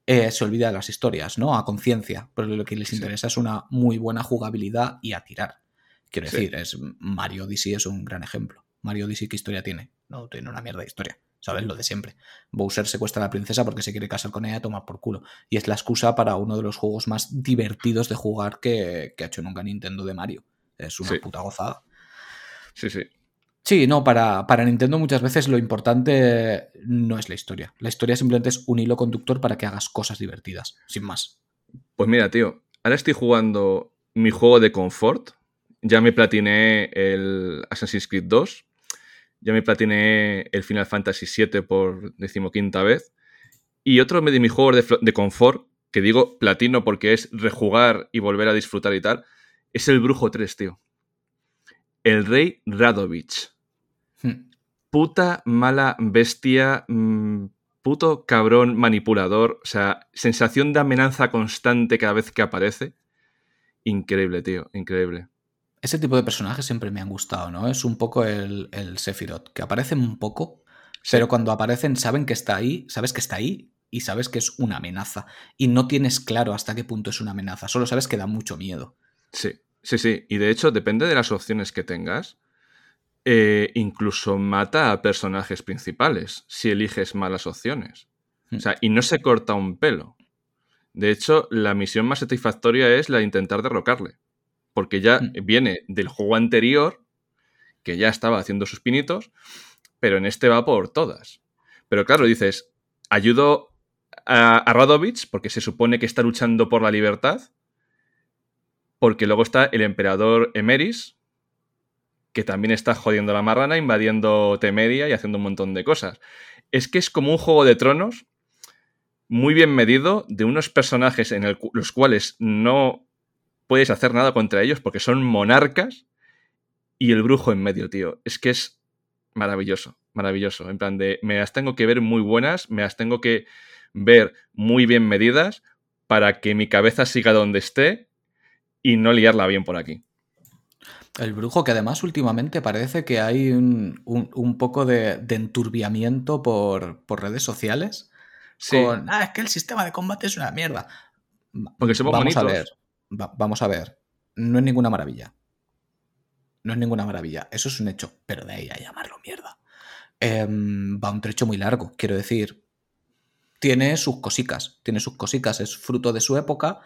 eh, se olvida de las historias, ¿no? A conciencia. Pero lo que les interesa es una muy buena jugabilidad y a tirar. Quiero decir, es Mario Odyssey es un gran ejemplo. Mario Odyssey, ¿qué historia tiene? No tiene una mierda de historia. ¿Sabes? Lo de siempre. Bowser secuestra a la princesa porque se quiere casar con ella, toma por culo. Y es la excusa para uno de los juegos más divertidos de jugar que, ha hecho nunca Nintendo de Mario. Es una puta gozada. Sí, sí. Sí, no, para, para, Nintendo muchas veces lo importante no es la historia. La historia simplemente es un hilo conductor para que hagas cosas divertidas, sin más. Pues mira, tío, ahora estoy jugando mi juego de confort. Ya me platiné el Assassin's Creed 2 Ya me platiné el Final Fantasy VII por decimoquinta vez. Y otro de mis juegos de, de confort, que digo platino porque es rejugar y volver a disfrutar y tal, es el Brujo 3, tío. El Rey Radovich. Hmm. Puta mala bestia, mm, puto cabrón manipulador, o sea, sensación de amenaza constante cada vez que aparece. Increíble, tío, increíble. Ese tipo de personajes siempre me han gustado, ¿no? Es un poco el, el Sephiroth, que aparecen un poco, Sí. pero cuando aparecen saben que está ahí, sabes que está ahí y sabes que es una amenaza. Y no tienes claro hasta qué punto es una amenaza, solo sabes que da mucho miedo. Sí, sí, sí. Y de hecho, depende de las opciones que tengas. eh, incluso mata a personajes principales si eliges malas opciones. O sea, y no se corta un pelo. De hecho, la misión más satisfactoria es la de intentar derrocarle. Porque ya Mm. viene del juego anterior, que ya estaba haciendo sus pinitos, pero en este va por todas. Pero claro, dices, ayudo a, a Radovich porque se supone que está luchando por la libertad, porque luego está el emperador Emeris, que también está jodiendo la marrana, invadiendo Temeria y haciendo un montón de cosas. Es que es como un juego de tronos muy bien medido de unos personajes en el cu- los cuales no puedes hacer nada contra ellos porque son monarcas y el brujo en medio, tío. Es que es maravilloso, maravilloso. En plan de, me las tengo que ver muy buenas, me las tengo que ver muy bien medidas para que mi cabeza siga donde esté y no liarla bien por aquí. El brujo, que además últimamente parece que hay un, un- un poco de, de enturbiamiento por, por redes sociales. Sí, Con, ah, es que el sistema de combate es una mierda. Porque somos vamos a bonitos. ver, va- vamos a ver. No es ninguna maravilla. No es ninguna maravilla. Eso es un hecho. Pero de ahí a llamarlo mierda. Em, va un trecho muy largo. Quiero decir, tiene sus cosicas. Tiene sus cosicas. Es fruto de su época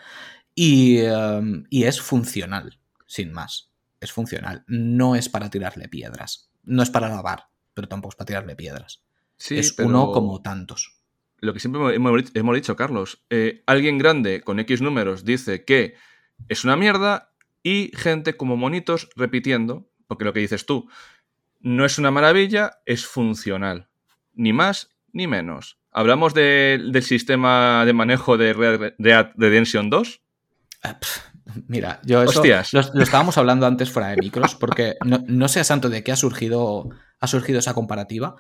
y, em, y es funcional. Sin más. Es funcional. No es para tirarle piedras. No es para lavar. Pero tampoco es para tirarle piedras. Sí, es pero uno como tantos. Lo que siempre hemos, hemos dicho, Carlos, eh, alguien grande con X números dice que es una mierda y gente como monitos repitiendo, porque lo que dices tú no es una maravilla, es funcional. Ni más ni menos. ¿Hablamos de- del sistema de manejo de Red Dead Redemption 2? Eh, pf, Mira, yo eso. Lo, lo estábamos hablando antes fuera de micros, porque no, no sé a santo de qué ha surgido, ha surgido esa comparativa,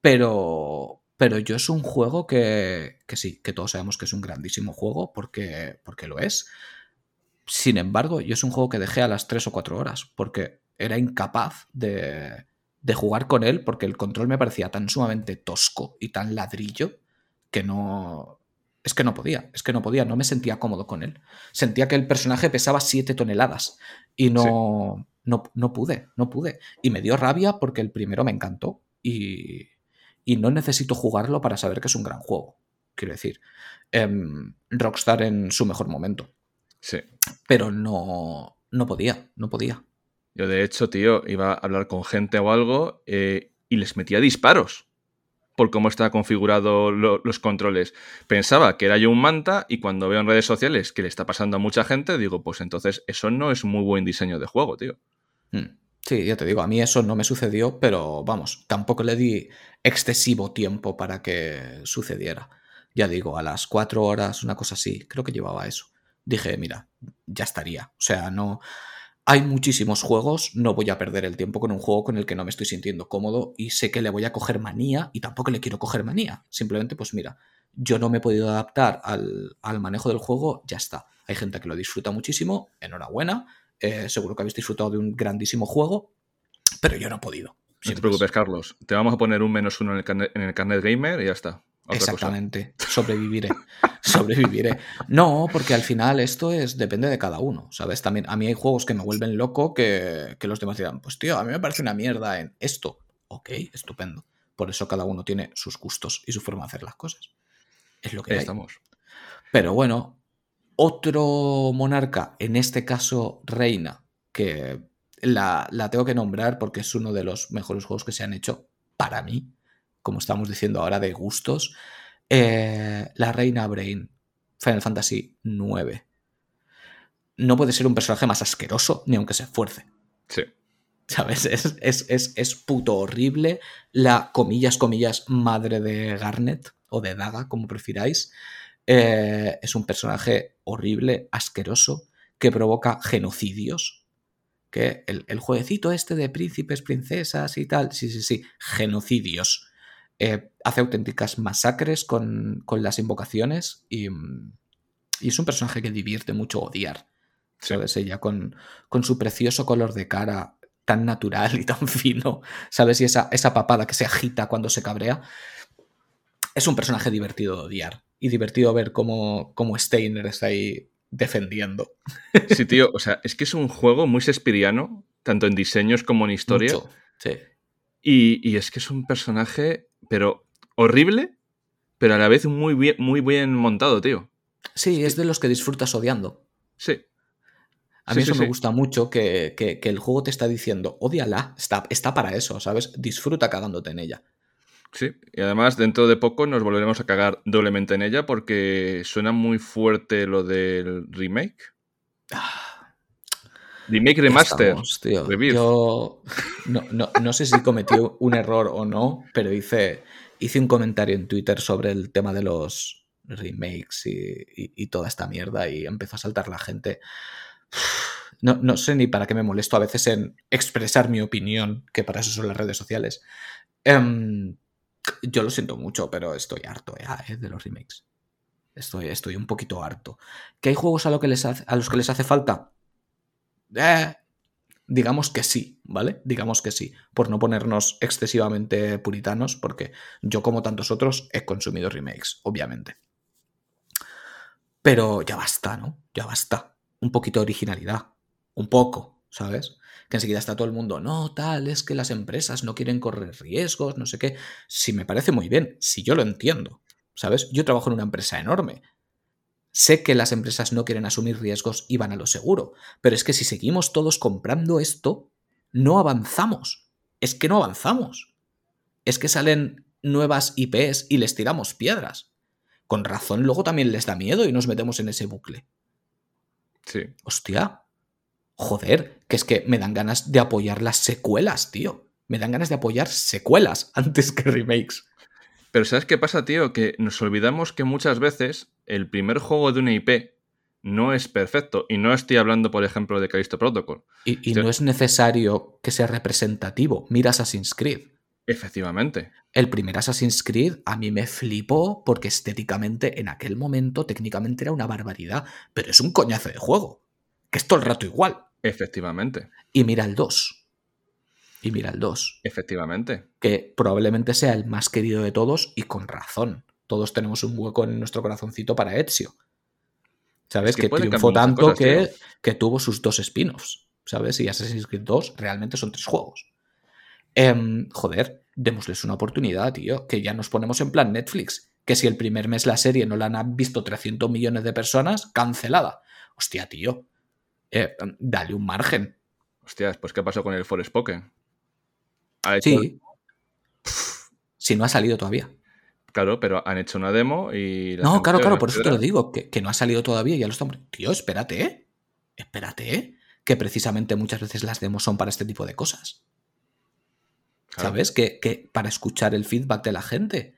pero, pero yo es un juego que, que sí, que todos sabemos que es un grandísimo juego, porque, porque lo es. Sin embargo, yo es un juego que dejé a las 3 o 4 horas, porque era incapaz de, de jugar con él, porque el control me parecía tan sumamente tosco y tan ladrillo que no... Es que no podía, es que no podía, no me sentía cómodo con él. Sentía que el personaje pesaba 7 toneladas y no, no, no pude, no pude. Y me dio rabia porque el primero me encantó y, y no necesito jugarlo para saber que es un gran juego. Quiero decir, em, Rockstar en su mejor momento. Sí. Pero no, no podía, no podía. Yo, de hecho, tío, iba a hablar con gente o algo eh, y les metía disparos por cómo está configurado lo- los controles. Pensaba que era yo un manta y cuando veo en redes sociales que le está pasando a mucha gente, digo, pues entonces eso no es muy buen diseño de juego, tío. Mm. Sí, ya te digo, a mí eso no me sucedió, pero vamos, tampoco le di excesivo tiempo para que sucediera. Ya digo, a las cuatro horas, una cosa así, creo que llevaba eso. Dije, mira, ya estaría. O sea, no. Hay muchísimos juegos, no voy a perder el tiempo con un juego con el que no me estoy sintiendo cómodo y sé que le voy a coger manía y tampoco le quiero coger manía. Simplemente, pues mira, yo no me he podido adaptar al, al manejo del juego, ya está. Hay gente que lo disfruta muchísimo, enhorabuena. Eh, seguro que habéis disfrutado de un grandísimo juego, pero yo no he podido. No te preocupes, Carlos. Te vamos a poner un menos uno en el carnet, en el carnet gamer y ya está. Otra cosa. Exactamente. Sobreviviré. Sobreviviré. No, porque al final esto es depende de cada uno, ¿sabes? También a mí hay juegos que me vuelven loco que, que los demás dirán, pues tío, a mí me parece una mierda en esto. Ok, estupendo. Por eso cada uno tiene sus gustos y su forma de hacer las cosas. Es lo que Ahí hay. estamos. Pero bueno, otro monarca, en este caso reina, que la, la tengo que nombrar porque es uno de los mejores juegos que se han hecho para mí, como estamos diciendo ahora de gustos, eh, la reina Brain, Final Fantasy IX. No puede ser un personaje más asqueroso ni aunque se esfuerce. Sí. ¿Sabes? Es, es, es, es puto horrible. La, comillas, comillas, madre de Garnet o de Daga, como prefiráis. Eh, es un personaje horrible, asqueroso, que provoca genocidios. Que el, el, jueguecito este de príncipes, princesas y tal, sí, sí, sí, genocidios. Eh, hace auténticas masacres con, con las invocaciones y, y, es un personaje que divierte mucho odiar. ¿Sabes? Ella con, con su precioso color de cara tan natural y tan fino, ¿sabes? Y esa, esa papada que se agita cuando se cabrea. Es un personaje divertido de odiar y divertido ver cómo, cómo Steiner está ahí defendiendo. Sí, tío, o sea, es que es un juego muy sespiriano, tanto en diseños como en historia. Mucho, sí. Y, y, es que es un personaje, pero horrible, pero a la vez muy bien, muy bien montado, tío. Sí, es de los que disfrutas odiando. Sí. A mí sí, eso sí, me gusta mucho, que, que, que, el juego te está diciendo, odiala, está, está para eso, ¿sabes? Disfruta cagándote en ella. Sí, y además dentro de poco nos volveremos a cagar doblemente en ella porque suena muy fuerte lo del remake. Ah, remake remaster. Estamos, tío. Yo no, no, no, sé si cometí un error o no, pero hice, hice un comentario en Twitter sobre el tema de los remakes y, y, y toda esta mierda y empezó a saltar la gente. No, no, sé ni para qué me molesto a veces en expresar mi opinión, que para eso son las redes sociales. Um, yo lo siento mucho, pero estoy harto ¿eh? de los remakes. Estoy, estoy un poquito harto. ¿Que hay juegos a, que les hace, a los que les hace falta? Eh, digamos que sí, ¿vale? Digamos que sí. Por no ponernos excesivamente puritanos, porque yo, como tantos otros, he consumido remakes, obviamente. Pero ya basta, ¿no? Ya basta. Un poquito de originalidad. Un poco, ¿sabes? Que enseguida está todo el mundo, no, tal, es que las empresas no quieren correr riesgos, no sé qué. Sí, me parece muy bien, si yo lo entiendo, ¿sabes? Yo trabajo en una empresa enorme. Sé que las empresas no quieren asumir riesgos y van a lo seguro, pero es que si seguimos todos comprando esto, no avanzamos. Es que no avanzamos. Es que salen nuevas IPs y les tiramos piedras. Con razón, luego también les da miedo y nos metemos en ese bucle. Sí. Hostia, joder, que es que me dan ganas de apoyar las secuelas, tío. Me dan ganas de apoyar secuelas antes que remakes. Pero ¿sabes qué pasa, tío? Que nos olvidamos que muchas veces el primer juego de una IP no es perfecto. Y no estoy hablando, por ejemplo, de Callisto Protocol. Y, y no es necesario que sea representativo. Mira Assassin's Creed. Efectivamente. El primer Assassin's Creed a mí me flipó porque estéticamente en aquel momento técnicamente era una barbaridad, pero es un coñazo de juego que es todo el rato igual. Efectivamente. Y mira el 2. Y mira el 2. Efectivamente. Que probablemente sea el más querido de todos y con razón. Todos tenemos un hueco en nuestro corazoncito para Ezio. ¿Sabes? Es que, que triunfó tanto cosas, que, que, tuvo sus dos spin-offs. ¿Sabes? Y Assassin's Creed 2 realmente son tres juegos. Eh, joder, démosles una oportunidad, tío. Que ya nos ponemos en plan Netflix. Que si el primer mes la serie no la han visto 300 millones de personas, cancelada. Hostia, tío eh, dale un margen. Hostias, pues ¿qué pasó con el? ¿Ha hecho... Sí. Si no ha salido todavía. Claro, pero han hecho una demo y... No, claro, claro, por eso te lo digo, que, que, no ha salido todavía y ya lo estamos... Tío, espérate, ¿eh? Espérate, ¿eh? Que precisamente muchas veces las demos son para este tipo de cosas. Claro. ¿Sabes? Que, que para escuchar el feedback de la gente,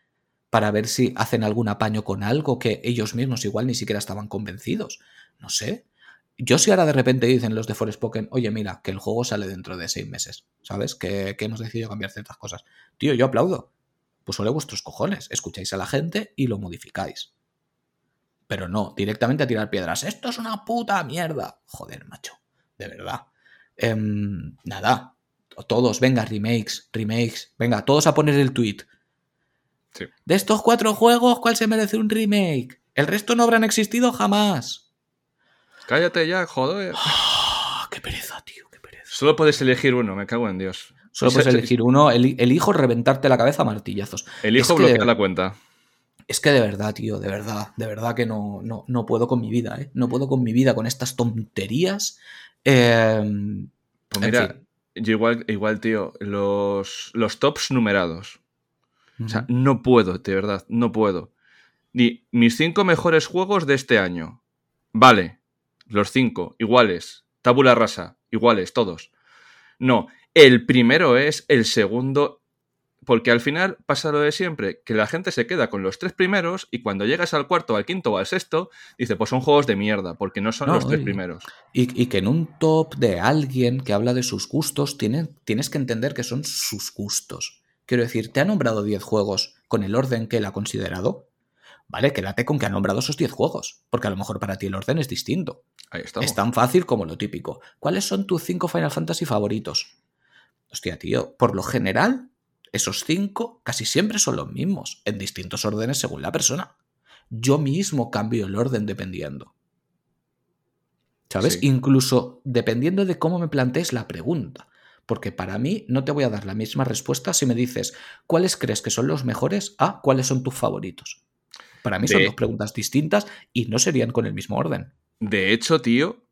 para ver si hacen algún apaño con algo que ellos mismos igual ni siquiera estaban convencidos. No sé. Yo si ahora de repente dicen los de Forspoken, oye, mira, que el juego sale dentro de seis meses, ¿sabes? Que, que hemos decidido cambiar ciertas cosas. Tío, yo aplaudo. Pues ole vuestros cojones. Escucháis a la gente y lo modificáis. Pero no, directamente a tirar piedras. Esto es una puta mierda. Joder, macho. De verdad. Eh, nada. Todos, venga, remakes, remakes. Venga, todos a poner el tweet. Sí. De estos cuatro juegos, ¿cuál se merece un remake? El resto no habrán existido jamás. Cállate ya, joder. Oh, qué pereza, tío, qué pereza. Solo puedes elegir uno, me cago en Dios. Solo puedes elegir uno, el, elijo reventarte la cabeza a martillazos. Elijo es bloquear que, la cuenta. Es que de verdad, tío, de verdad, de verdad que no, no, no puedo con mi vida, ¿eh? No puedo con mi vida con estas tonterías. Eh, pues mira, yo igual, igual, tío, los, los tops numerados. O sea, no puedo, de verdad, no puedo. Ni mis cinco mejores juegos de este año. Vale, los cinco, iguales. Tabula rasa, iguales, todos. No, el primero es, el segundo porque al final pasa lo de siempre, que la gente se queda con los tres primeros y cuando llegas al cuarto, al quinto o al sexto, dice, pues son juegos de mierda, porque no son los tres primeros. Y, que en un top de alguien que habla de sus gustos, tienes que entender que son sus gustos. Quiero decir, ¿te ha nombrado 10 juegos con el orden que él ha considerado? Vale, quédate con que ha nombrado esos 10 juegos, porque a lo mejor para ti el orden es distinto. Ahí Es tan fácil como lo típico. ¿Cuáles son tus 5 Final Fantasy favoritos? Hostia, tío, por lo general esos cinco casi siempre son los mismos, en distintos órdenes según la persona. Yo mismo cambio el orden dependiendo. ¿Sabes? Incluso dependiendo de cómo me plantees la pregunta. Porque para mí no te voy a dar la misma respuesta si me dices cuáles crees que son los mejores a cuáles son tus favoritos. Para mí son dos preguntas distintas y no serían con el mismo orden. De hecho, tío,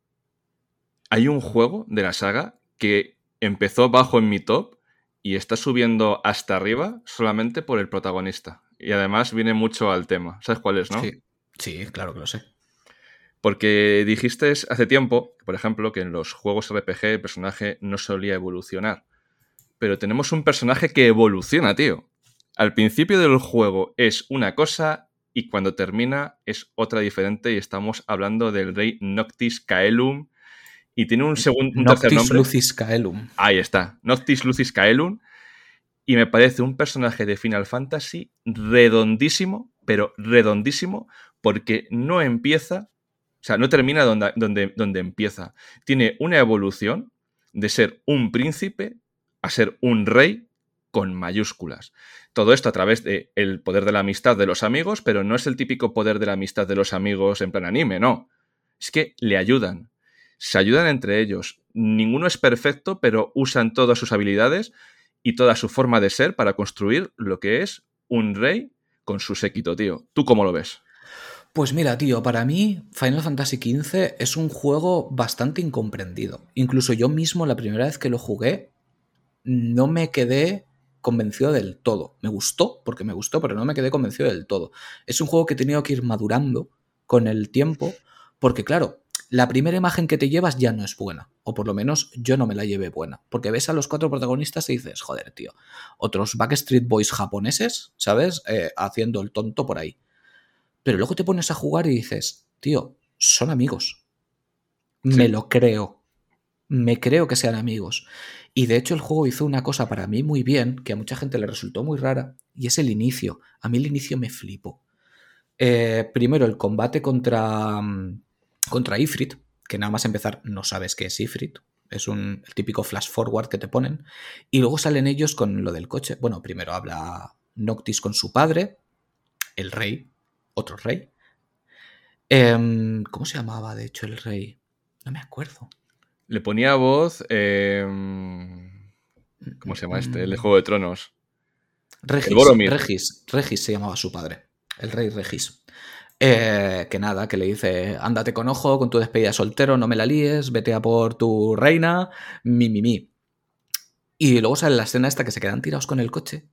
hay un juego de la saga que empezó bajo en mi top y está subiendo hasta arriba solamente por el protagonista. Y además viene mucho al tema. ¿Sabes cuál es, no? Sí, sí claro que lo sé. Porque dijiste hace tiempo, por ejemplo, que en los juegos RPG el personaje no solía evolucionar. Pero tenemos un personaje que evoluciona, tío. Al principio del juego es una cosa y cuando termina es otra diferente y estamos hablando del rey Noctis Caelum y tiene un segundo un tercer nombre. Lucis Caelum. Ahí está, Noctis Lucis Caelum. Y me parece un personaje de Final Fantasy redondísimo, pero redondísimo, porque no empieza, o sea, no termina donde, donde, donde empieza. Tiene una evolución de ser un príncipe a ser un rey con mayúsculas. Todo esto a través del el poder de la amistad de los amigos, pero no es el típico poder de la amistad de los amigos en plan anime, no. Es que le ayudan, se ayudan entre ellos. Ninguno es perfecto, pero usan todas sus habilidades y toda su forma de ser para construir lo que es un rey con su séquito, tío. ¿Tú cómo lo ves? Pues mira, tío, para mí Final Fantasy XV es un juego bastante incomprendido. Incluso yo mismo la primera vez que lo jugué no me quedé convencido del todo. Me gustó, porque me gustó, pero no me quedé convencido del todo. Es un juego que he tenido que ir madurando con el tiempo, porque claro, la primera imagen que te llevas ya no es buena. O por lo menos yo no me la llevé buena. Porque ves a los cuatro protagonistas y dices, joder, tío, otros Backstreet Boys japoneses, ¿sabes? Eh, haciendo el tonto por ahí. Pero luego te pones a jugar y dices, tío, son amigos. Me lo creo. Me creo que sean amigos. Y de hecho el juego hizo una cosa para mí muy bien, que a mucha gente le resultó muy rara, y es el inicio. A mí el inicio me flipó. Eh, primero, el combate contra, mm, contra Ifrit, que nada más empezar no sabes qué es Ifrit, es un, el típico flash forward que te ponen, y luego salen ellos con lo del coche. Bueno, primero habla Noctis con su padre, el rey, otro rey. Em, ¿Cómo se llamaba, de hecho, el rey? No me acuerdo. Le ponía voz... Em, ¿Cómo se llama este? El de Juego de Tronos. Regis, Regis, Regis se llamaba su padre. El rey Regis. Eh, que nada, que le dice, ándate con ojo, con tu despedida soltero, no me la líes, vete a por tu reina, mi, mi, mi. Y luego sale la escena esta que se quedan tirados con el coche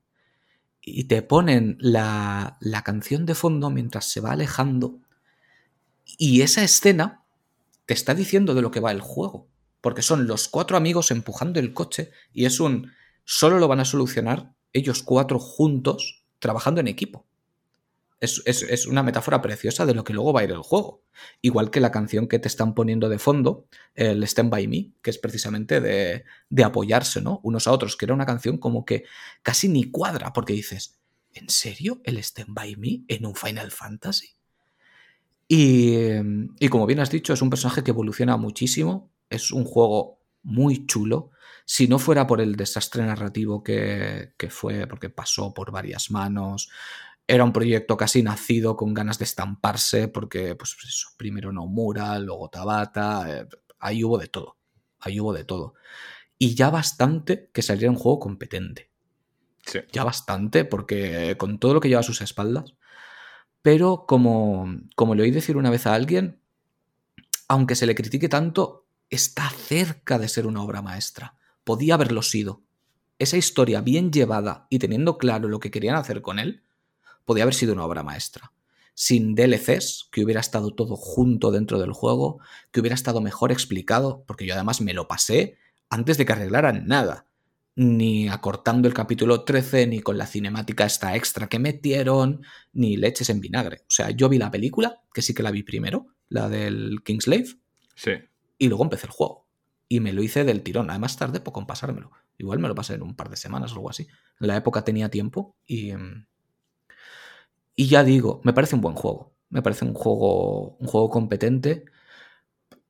y te ponen la, la canción de fondo mientras se va alejando. Y esa escena te está diciendo de lo que va el juego. Porque son los cuatro amigos empujando el coche y es un... Solo lo van a solucionar ellos cuatro juntos trabajando en equipo. Es, una metáfora preciosa de lo que luego va a ir el juego. Igual que la canción que te están poniendo de fondo, el Stand By Me, que es precisamente de, apoyarse, ¿no? Unos a otros, que era una canción como que casi ni cuadra, porque dices, ¿en serio el Stand By Me en un Final Fantasy? Y como bien has dicho, es un personaje que evoluciona muchísimo, es un juego muy chulo. Si no fuera por el desastre narrativo que, que fue, porque pasó por varias manos, era un proyecto casi nacido con ganas de estamparse, porque, pues, pues eso, primero Nomura, luego Tabata, eh, ahí hubo de todo, ahí hubo de todo. Y ya bastante que saliera un juego competente. Sí. Ya bastante, porque con todo lo que lleva a sus espaldas. Pero como, como le oí decir una vez a alguien, aunque se le critique tanto, está cerca de ser una obra maestra. Podía haberlo sido. Esa historia bien llevada y teniendo claro lo que querían hacer con él, podía haber sido una obra maestra. Sin DLCs, que hubiera estado todo junto dentro del juego, que hubiera estado mejor explicado, porque yo además me lo pasé antes de que arreglaran nada. ni acortando el capítulo 13, ni con la cinemática esta extra que metieron, ni leches en vinagre. O sea, yo vi la película, que sí que la vi primero, la del Kingslave, Sí. Y luego empecé el juego. Y me lo hice del tirón. Además, tardé poco en pasármelo. Igual me lo pasé en un par de semanas o algo así. En la época tenía tiempo y. mm, Y ya digo, me parece un buen juego. Me parece un juego, un juego competente.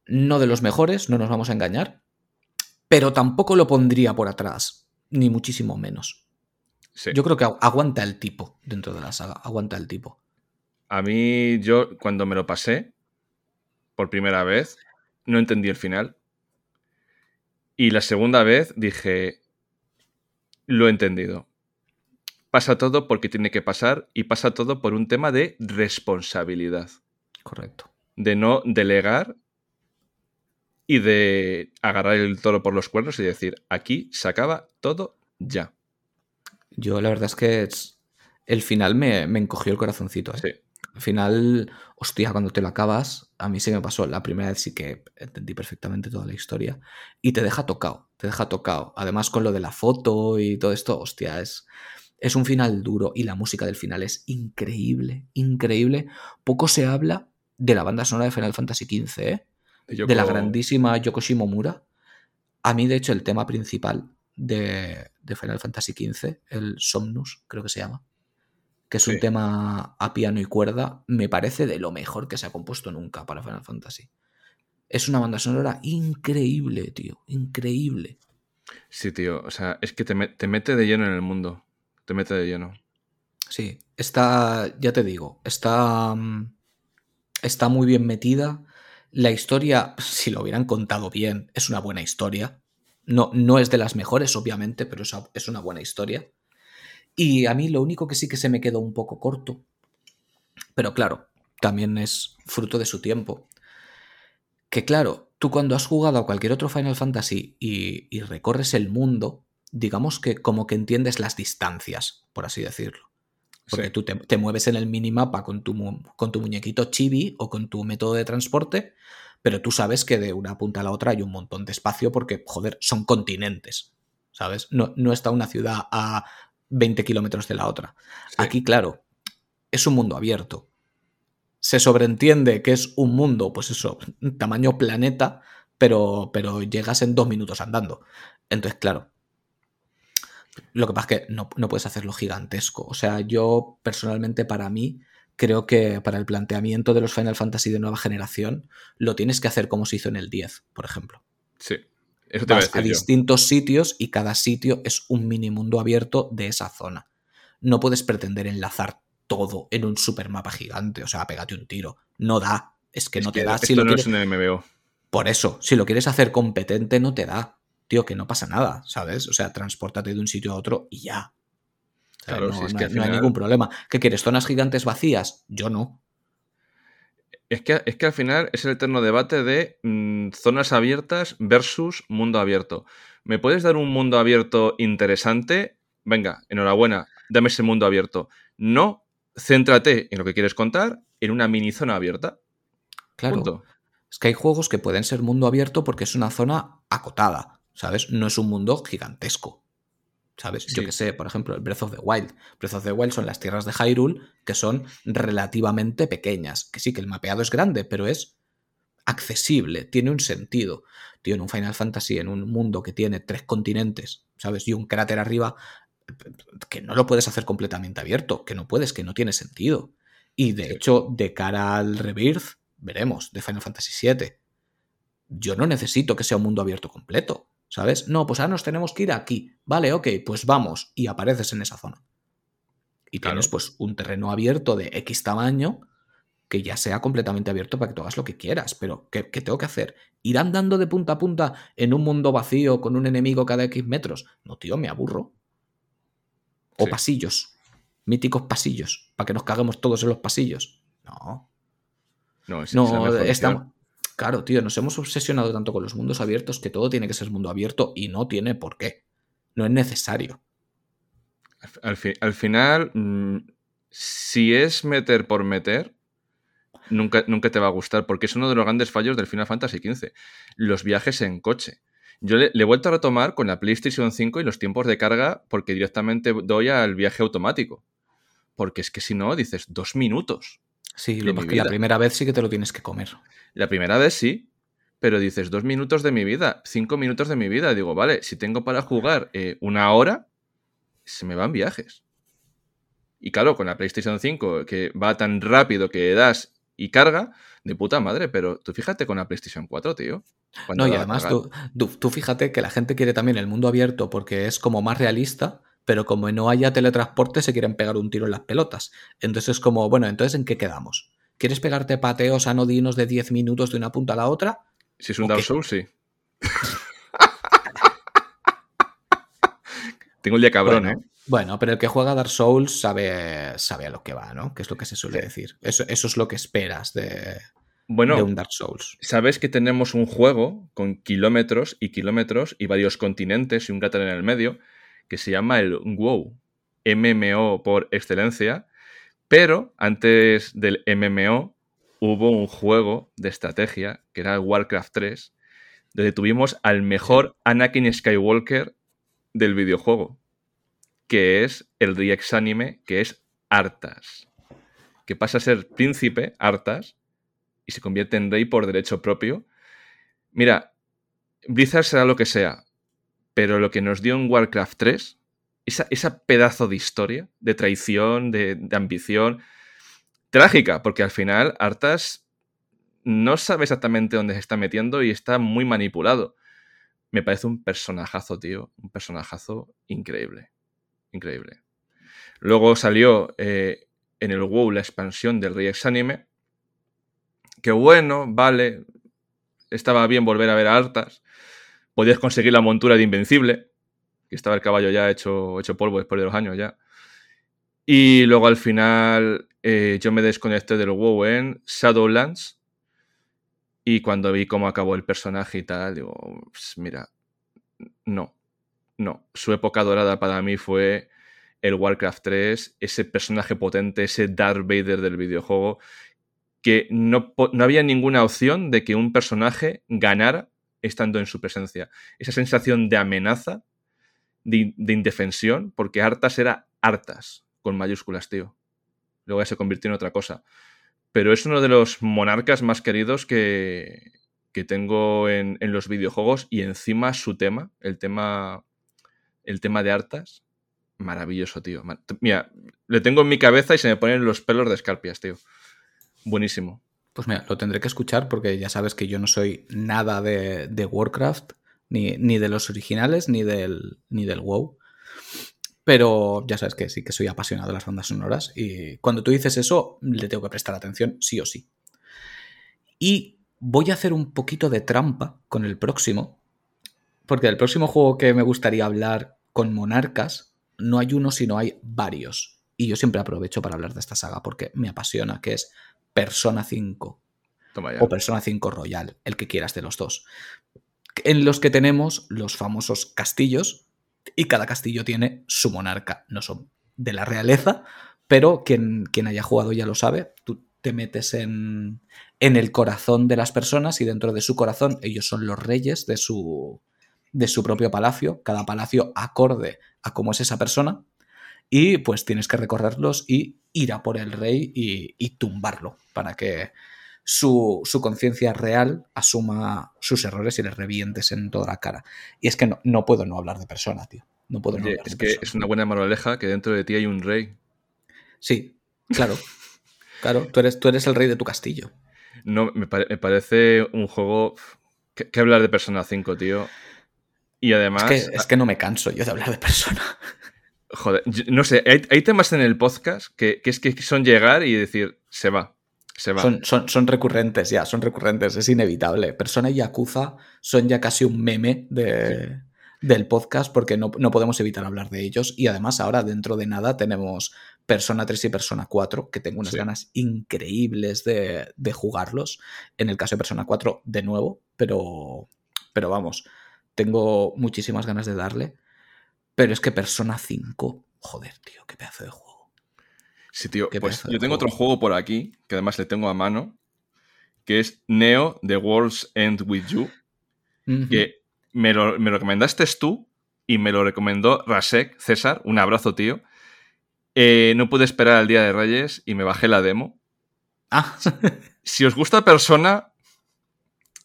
No de los mejores, no nos vamos a engañar. Pero tampoco lo pondría por atrás. Ni muchísimo menos. sí. Yo creo que agu- aguanta el tipo dentro de la saga. Aguanta el tipo. A mí, yo cuando me lo pasé por primera vez, no entendí el final. Y la segunda vez dije, lo he entendido. Pasa todo porque tiene que pasar y pasa todo por un tema de responsabilidad. Correcto. De no delegar y de agarrar el toro por los cuernos y decir, aquí se acaba todo ya. Yo la verdad es que el final me, me encogió el corazoncito. ¿eh? Sí. Al final, hostia, cuando te lo acabas, a mí sí me pasó. La primera vez sí que entendí perfectamente toda la historia. Y te deja tocado, te deja tocado. Además, con lo de la foto y todo esto, hostia, es, es un final duro. Y la música del final es increíble, increíble. Poco se habla de la banda sonora de Final Fantasy XV, ¿eh? de la grandísima Yoko Shimomura. A mí, de hecho, el tema principal de, de Final Fantasy XV, el Somnus, creo que se llama, que es un tema a piano y cuerda, me parece de lo mejor que se ha compuesto nunca para Final Fantasy. Es una banda sonora increíble, tío, increíble. Sí, tío. O sea, es que te, me- te mete de lleno en el mundo. Te mete de lleno. Sí, está, ya te digo, está, mm, está muy bien metida. La historia, si lo hubieran contado bien, es una buena historia. No, no es de las mejores, obviamente, pero es, es una buena historia. Y a mí lo único que sí que se me quedó un poco corto, pero claro, también es fruto de su tiempo. Que claro, tú cuando has jugado a cualquier otro Final Fantasy y, y recorres el mundo, digamos que como que entiendes las distancias, por así decirlo. Porque Sí. tú te, te mueves en el minimapa con tu, con tu muñequito chibi o con tu método de transporte, pero tú sabes que de una punta a la otra hay un montón de espacio porque, joder, son continentes, ¿sabes? No, no está una ciudad a 20 kilómetros de la otra. Sí. Aquí, claro, es un mundo abierto. Se sobreentiende que es un mundo, pues eso, tamaño planeta, pero, pero llegas en dos minutos andando. Entonces, claro, lo que pasa es que no, no puedes hacerlo gigantesco. O sea, yo personalmente para mí creo que para el planteamiento de los Final Fantasy de nueva generación lo tienes que hacer como se hizo en el 10, por ejemplo. Sí. Eso te iba a Vas a distintos sitios y cada sitio es un mini mundo abierto de esa zona. No puedes pretender enlazar todo en un supermapa gigante. O sea, pégate un tiro. No da. Es que Es no te que da. esto Si lo no quieres- es un MMO. Por eso, si lo quieres hacer competente, no te da. Tío, que no pasa nada, ¿sabes? O sea, transpórtate de un sitio a otro y ya. Claro, no, si es no que hay, ningún problema. ¿Qué quieres? ¿Zonas gigantes vacías? Yo no. Es que, es que al final es el eterno debate de mm, zonas abiertas versus mundo abierto. ¿Me puedes dar un mundo abierto interesante? Venga, enhorabuena, dame ese mundo abierto. No, céntrate en lo que quieres contar en una mini zona abierta. Claro. Punto. Es que hay juegos que pueden ser mundo abierto porque es una zona acotada, ¿sabes? No es un mundo gigantesco. ¿Sabes? Yo que sé, por ejemplo, el Breath of the Wild. Breath of the Wild son las tierras de Hyrule que son relativamente pequeñas. Que sí, que el mapeado es grande, pero es accesible, tiene un sentido. Tío, en un Final Fantasy, en un mundo que tiene tres continentes, ¿sabes? Y un cráter arriba, que no lo puedes hacer completamente abierto, que no puedes, que no tiene sentido. Y de Sí. hecho, de cara al Rebirth, veremos, de Final Fantasy VII, yo no necesito que sea un mundo abierto completo, ¿sabes? No, pues ahora nos tenemos que ir aquí. Vale, ok, pues vamos. Y apareces en esa zona. Y Claro. tienes pues un terreno abierto de X tamaño que ya sea completamente abierto para que tú hagas lo que quieras. Pero, ¿qué, qué tengo que hacer? ¿Ir andando de punta a punta en un mundo vacío con un enemigo cada X metros? No, tío, me aburro. O Sí. pasillos. Míticos pasillos. Para que nos caguemos todos en los pasillos. No. No, es, No, estamos. Claro, tío, nos hemos obsesionado tanto con los mundos abiertos que todo tiene que ser mundo abierto y no tiene por qué. No es necesario. Al final, mm, si es meter por meter, nunca, nunca te va a gustar, porque es uno de los grandes fallos del Final Fantasy XV. Los viajes en coche. Yo le, le he vuelto a retomar con la PlayStation 5 y los tiempos de carga porque directamente doy al viaje automático. Porque es que si no, dices dos minutos. Sí, de lo mi más que la primera vez sí que te lo tienes que comer. La primera vez sí, pero dices dos minutos de mi vida, cinco minutos de mi vida. Digo, vale, si tengo para jugar eh, una hora, se me van viajes. Y claro, con la PlayStation 5, que va tan rápido que das y carga, de puta madre, pero tú fíjate con la PlayStation 4, tío. ¿Cuándo No, y además tú- tú fíjate que la gente quiere también el mundo abierto porque es como más realista, pero como no haya teletransporte se quieren pegar un tiro en las pelotas. Entonces es como, bueno, entonces ¿en qué quedamos? ¿Quieres pegarte pateos anodinos de 10 minutos de una punta a la otra? Si es un ¿O Dark? Souls, sí. Tengo el día cabrón, bueno, ¿eh? bueno, pero el que juega Dark Souls sabe, sabe a lo que va, ¿no? Que es lo que se suele Sí. decir. Eso, eso es lo que esperas de, Bueno, de un Dark Souls. Sabes que tenemos un juego con kilómetros y kilómetros y varios continentes y un cráter en el medio que se llama el WoW, MMO por excelencia, pero antes del MMO hubo un juego de estrategia que era Warcraft 3, donde tuvimos al mejor Anakin Skywalker del videojuego, que es el Rex anime, que es Arthas, que pasa a ser príncipe, Arthas, y se convierte en rey por derecho propio. Mira, Blizzard será lo que sea, pero lo que nos dio en Warcraft 3, esa, esa pedazo de historia, de traición, de, ambición, trágica, porque al final Arthas no sabe exactamente dónde se está metiendo y está muy manipulado. Me parece un personajazo, tío, un personajazo increíble, increíble. Luego salió eh, en el WoW la expansión del Rey Anime, que bueno, vale, estaba bien volver a ver a Artas. Podías conseguir la montura de Invencible, que estaba el caballo ya hecho, hecho polvo después de los años ya. Y luego al final eh, yo me desconecté del WoW en Shadowlands. Y cuando vi cómo acabó el personaje y tal, digo, mira, no, no. Su época dorada para mí fue el Warcraft 3, ese personaje potente, ese Darth Vader del videojuego, que no, no había ninguna opción de que un personaje ganara estando en su presencia. Esa sensación de amenaza, de, in- de indefensión, porque Artas era Artas, con mayúsculas, tío. Luego ya se convirtió en otra cosa. Pero es uno de los monarcas más queridos que, que tengo en, en los videojuegos y encima su tema, el tema, el tema de Artas, maravilloso, tío. Mira, le tengo en mi cabeza y se me ponen los pelos de escarpias, tío. Buenísimo. Pues mira, lo tendré que escuchar porque ya sabes que yo no soy nada de, de Warcraft, ni, ni de los originales, ni del, ni del WoW. Pero ya sabes que sí que soy apasionado de las bandas sonoras y cuando tú dices eso le tengo que prestar atención sí o sí. Y voy a hacer un poquito de trampa con el próximo, porque el próximo juego que me gustaría hablar con monarcas no hay uno sino hay varios. Y yo siempre aprovecho para hablar de esta saga porque me apasiona, que es Persona 5 Toma ya. o Persona 5 Royal, el que quieras de los dos. En los que tenemos los famosos castillos y cada castillo tiene su monarca. No son de la realeza, pero quien, quien haya jugado ya lo sabe. Tú te metes en, en el corazón de las personas y dentro de su corazón ellos son los reyes de su, de su propio palacio, cada palacio acorde a cómo es esa persona. Y pues tienes que recorrerlos y ir a por el rey y, y tumbarlo para que su, su conciencia real asuma sus errores y les revientes en toda la cara. Y es que no, no puedo no hablar de persona, tío. No puedo no Oye, hablar es de que persona. es una buena moraleja que dentro de ti hay un rey. Sí, claro. Claro, tú eres, tú eres el rey de tu castillo. No, me, pare- me parece un juego. que, que hablar de Persona 5, tío. Y además. Es que, es que no me canso yo de hablar de persona. Joder, yo- no sé, hay, hay temas en el podcast que, que es que son llegar y decir, se va, se va. Son, son, son recurrentes ya, son recurrentes, es inevitable. Persona y Yakuza son ya casi un meme de, del podcast porque no, no podemos evitar hablar de ellos. Y además ahora dentro de nada tenemos Persona 3 y Persona 4, que tengo unas Sí. ganas increíbles de, de jugarlos. En el caso de Persona 4, de nuevo, pero, pero vamos, tengo muchísimas ganas de darle. Pero es que Persona 5, joder, tío, qué pedazo de juego. Sí, tío, Qué pues yo tengo juego. otro juego por aquí, que además le tengo a mano, que es Neo, The World's End With You, que me lo, me lo recomendaste tú y me lo recomendó Rasek, César. Un abrazo, tío. Eh, no pude esperar al Día de Reyes y me bajé la demo. Ah, Si os gusta Persona,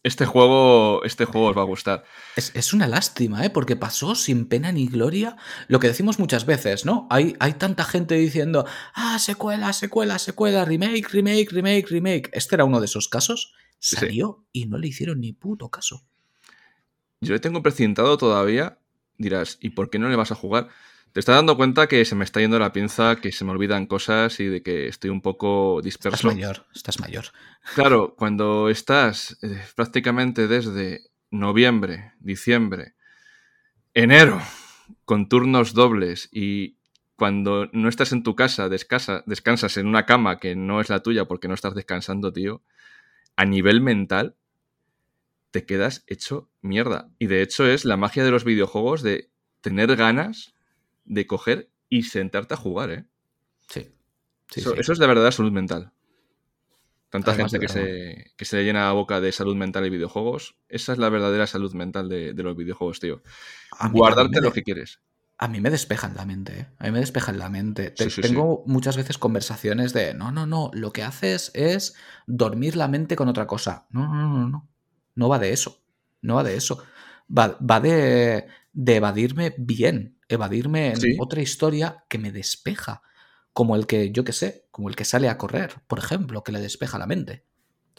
este juego, este juego os va a gustar. es, es una lástima, ¿eh? Porque pasó sin pena ni gloria lo que decimos muchas veces, ¿no? Hay, hay tanta gente diciendo, ah, secuela, secuela, secuela, remake, remake, remake, remake. Este era uno de esos casos. Sí. Salió y no le hicieron ni puto caso. Yo le tengo precintado todavía. Dirás, ¿y por qué no le vas a jugar? Te estás dando cuenta que se me está yendo la pinza, que se me olvidan cosas y de que estoy un poco Estás disperso. mayor, estás mayor. Claro, cuando estás eh, prácticamente desde noviembre, diciembre, enero, con turnos dobles y cuando no estás en tu casa, descasa- descansas en una cama que no es la tuya porque no estás descansando, tío, a nivel mental te quedas hecho mierda. Y de hecho es la magia de los videojuegos de tener ganas de coger y sentarte a jugar, ¿eh? Sí. Sí, eso, sí. eso es de verdad salud mental. Tanta Además gente que se, que se le llena la boca de salud mental y videojuegos. Esa es la verdadera salud mental de, de los videojuegos, tío. Guardarte lo que quieres. A mí me despejan la mente, ¿eh? A mí me despejan la mente. Te- Sí, sí, tengo muchas veces conversaciones de, no, no, no, lo que haces es dormir la mente con otra cosa. No, no, no, no. No va de eso. No va de eso. Va, va de, de evadirme bien, evadirme en Sí. otra historia que me despeja. Como el que, yo qué sé, como el que sale a correr, por ejemplo, que le despeja la mente.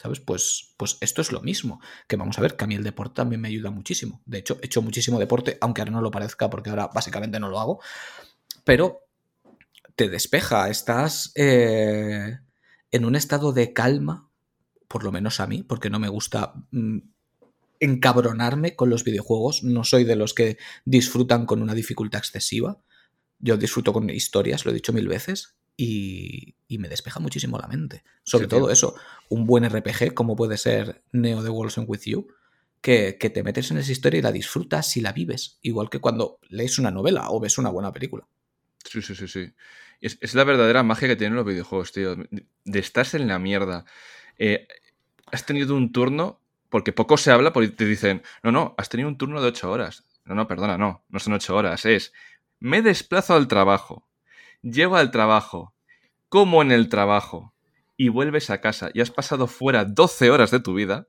¿Sabes? Pues, pues esto es lo mismo. Que vamos a ver, que a mí el deporte también me ayuda muchísimo. De hecho, he hecho muchísimo deporte, aunque ahora no lo parezca, porque ahora básicamente no lo hago. Pero te despeja, estás eh, en un estado de calma, por lo menos a mí, porque no me gusta mm, encabronarme con los videojuegos. No soy de los que disfrutan con una dificultad excesiva. Yo disfruto con historias, lo he dicho mil veces, y, y me despeja muchísimo la mente. Sobre Sí, tío. todo eso, un buen RPG, como puede ser Neo The Walls and With You, que, que te metes en esa historia y la disfrutas y la vives, igual que cuando lees una novela o ves una buena película. Sí, sí, sí, sí. Es, es la verdadera magia que tienen los videojuegos, tío. De estás en la mierda. Eh, has tenido un turno, porque poco se habla, porque te dicen, no, no, has tenido un turno de ocho horas. No, no, perdona, no, no son ocho horas, es, me desplazo al trabajo, llego al trabajo, como en el trabajo, y vuelves a casa, y has pasado fuera 12 horas de tu vida,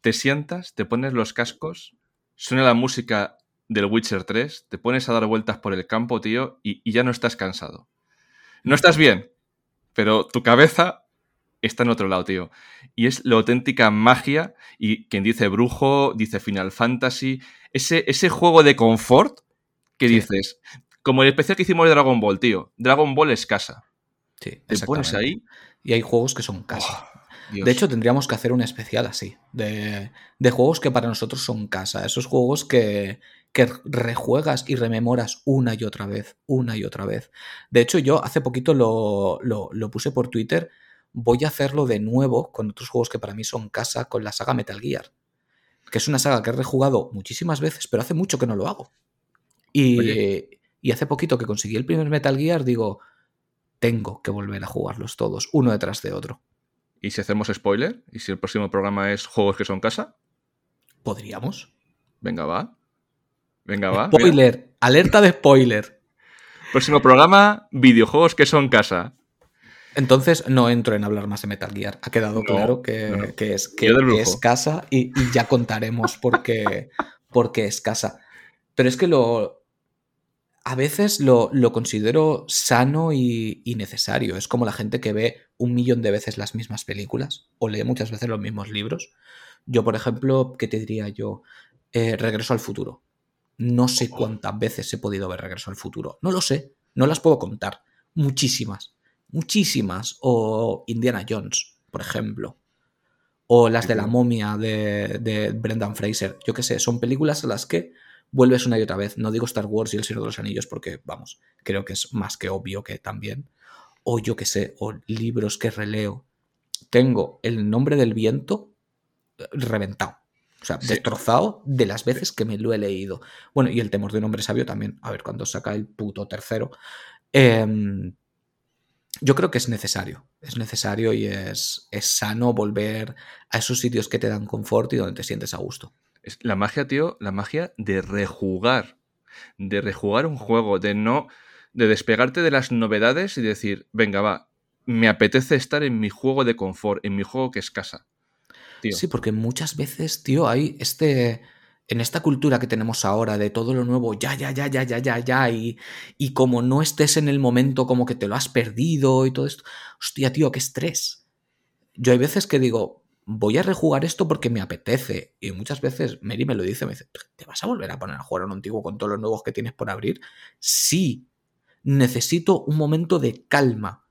te sientas, te pones los cascos, suena la música del Witcher 3, te pones a dar vueltas por el campo, tío, y, y ya no estás cansado. No estás bien, pero tu cabeza está en otro lado, tío. Y es la auténtica magia, y quien dice brujo, dice Final Fantasy, ese, ese juego de confort que Sí. dices, como el especial que hicimos de Dragon Ball, tío. Dragon Ball es casa. Sí, Te pones ahí. Y hay juegos que son casa. ¡oh, Dios. De hecho, tendríamos que hacer un especial así, de, de juegos que para nosotros son casa, esos juegos que, que rejuegas y rememoras una y otra vez, una y otra vez. De hecho, yo hace poquito lo, lo- lo puse por Twitter, voy a hacerlo de nuevo con otros juegos que para mí son casa, con la saga Metal Gear, que es una saga que he rejugado muchísimas veces, pero hace mucho que no lo hago. Y, hace poquito que conseguí el primer Metal Gear, digo, tengo que volver a jugarlos todos, uno detrás de otro. ¿Y si hacemos spoiler? ¿Y si el próximo programa es juegos que son casa? ¿Podríamos? Venga, va. Venga, va. mira. Spoiler, alerta de spoiler. Próximo programa, videojuegos que son casa. Entonces no entro en hablar más de Metal Gear. Ha quedado No, claro que, no, no. que es, que, es casa y, y ya contaremos por qué, es casa. Pero es que lo. A veces lo, lo considero sano y, y necesario. Es como la gente que ve un millón de veces las mismas películas o lee muchas veces los mismos libros. Yo, por ejemplo, ¿qué te diría yo? Eh, Regreso al futuro. No sé cuántas veces he podido ver Regreso al futuro. No lo sé. No las puedo contar. Muchísimas. Muchísimas. O Indiana Jones, por ejemplo. O las de la momia de, de Brendan Fraser. Yo qué sé, son películas a las que vuelves una y otra vez. No digo Star Wars y El Señor de los Anillos porque, vamos, creo que es más que obvio que también. O yo qué sé, o libros que releo. Tengo El nombre del viento eh, reventado. O sea, Sí. destrozado de las veces que me lo he leído. Bueno, y El temor de un hombre sabio también. A ver cuándo saca el puto tercero. Em, yo creo que es necesario. Es necesario y es, es sano volver a esos sitios que te dan confort y donde te sientes a gusto. Es la magia, tío, la magia de rejugar. De rejugar un juego, de no. de despegarte de las novedades y decir, venga, va, me apetece estar en mi juego de confort, en mi juego que es casa. Tío. Sí, porque muchas veces, tío, hay este. En esta cultura que tenemos ahora de todo lo nuevo, ya, ya, ya, ya, ya, ya, ya, y, y como no estés en el momento, como que te lo has perdido y todo esto. Hostia, tío, qué estrés. Yo hay veces que digo, voy a rejugar esto porque me apetece. Y muchas veces Mary me lo dice, me dice, ¿te vas a volver a poner a jugar a un antiguo con todos los nuevos que tienes por abrir? Sí, necesito un momento de calma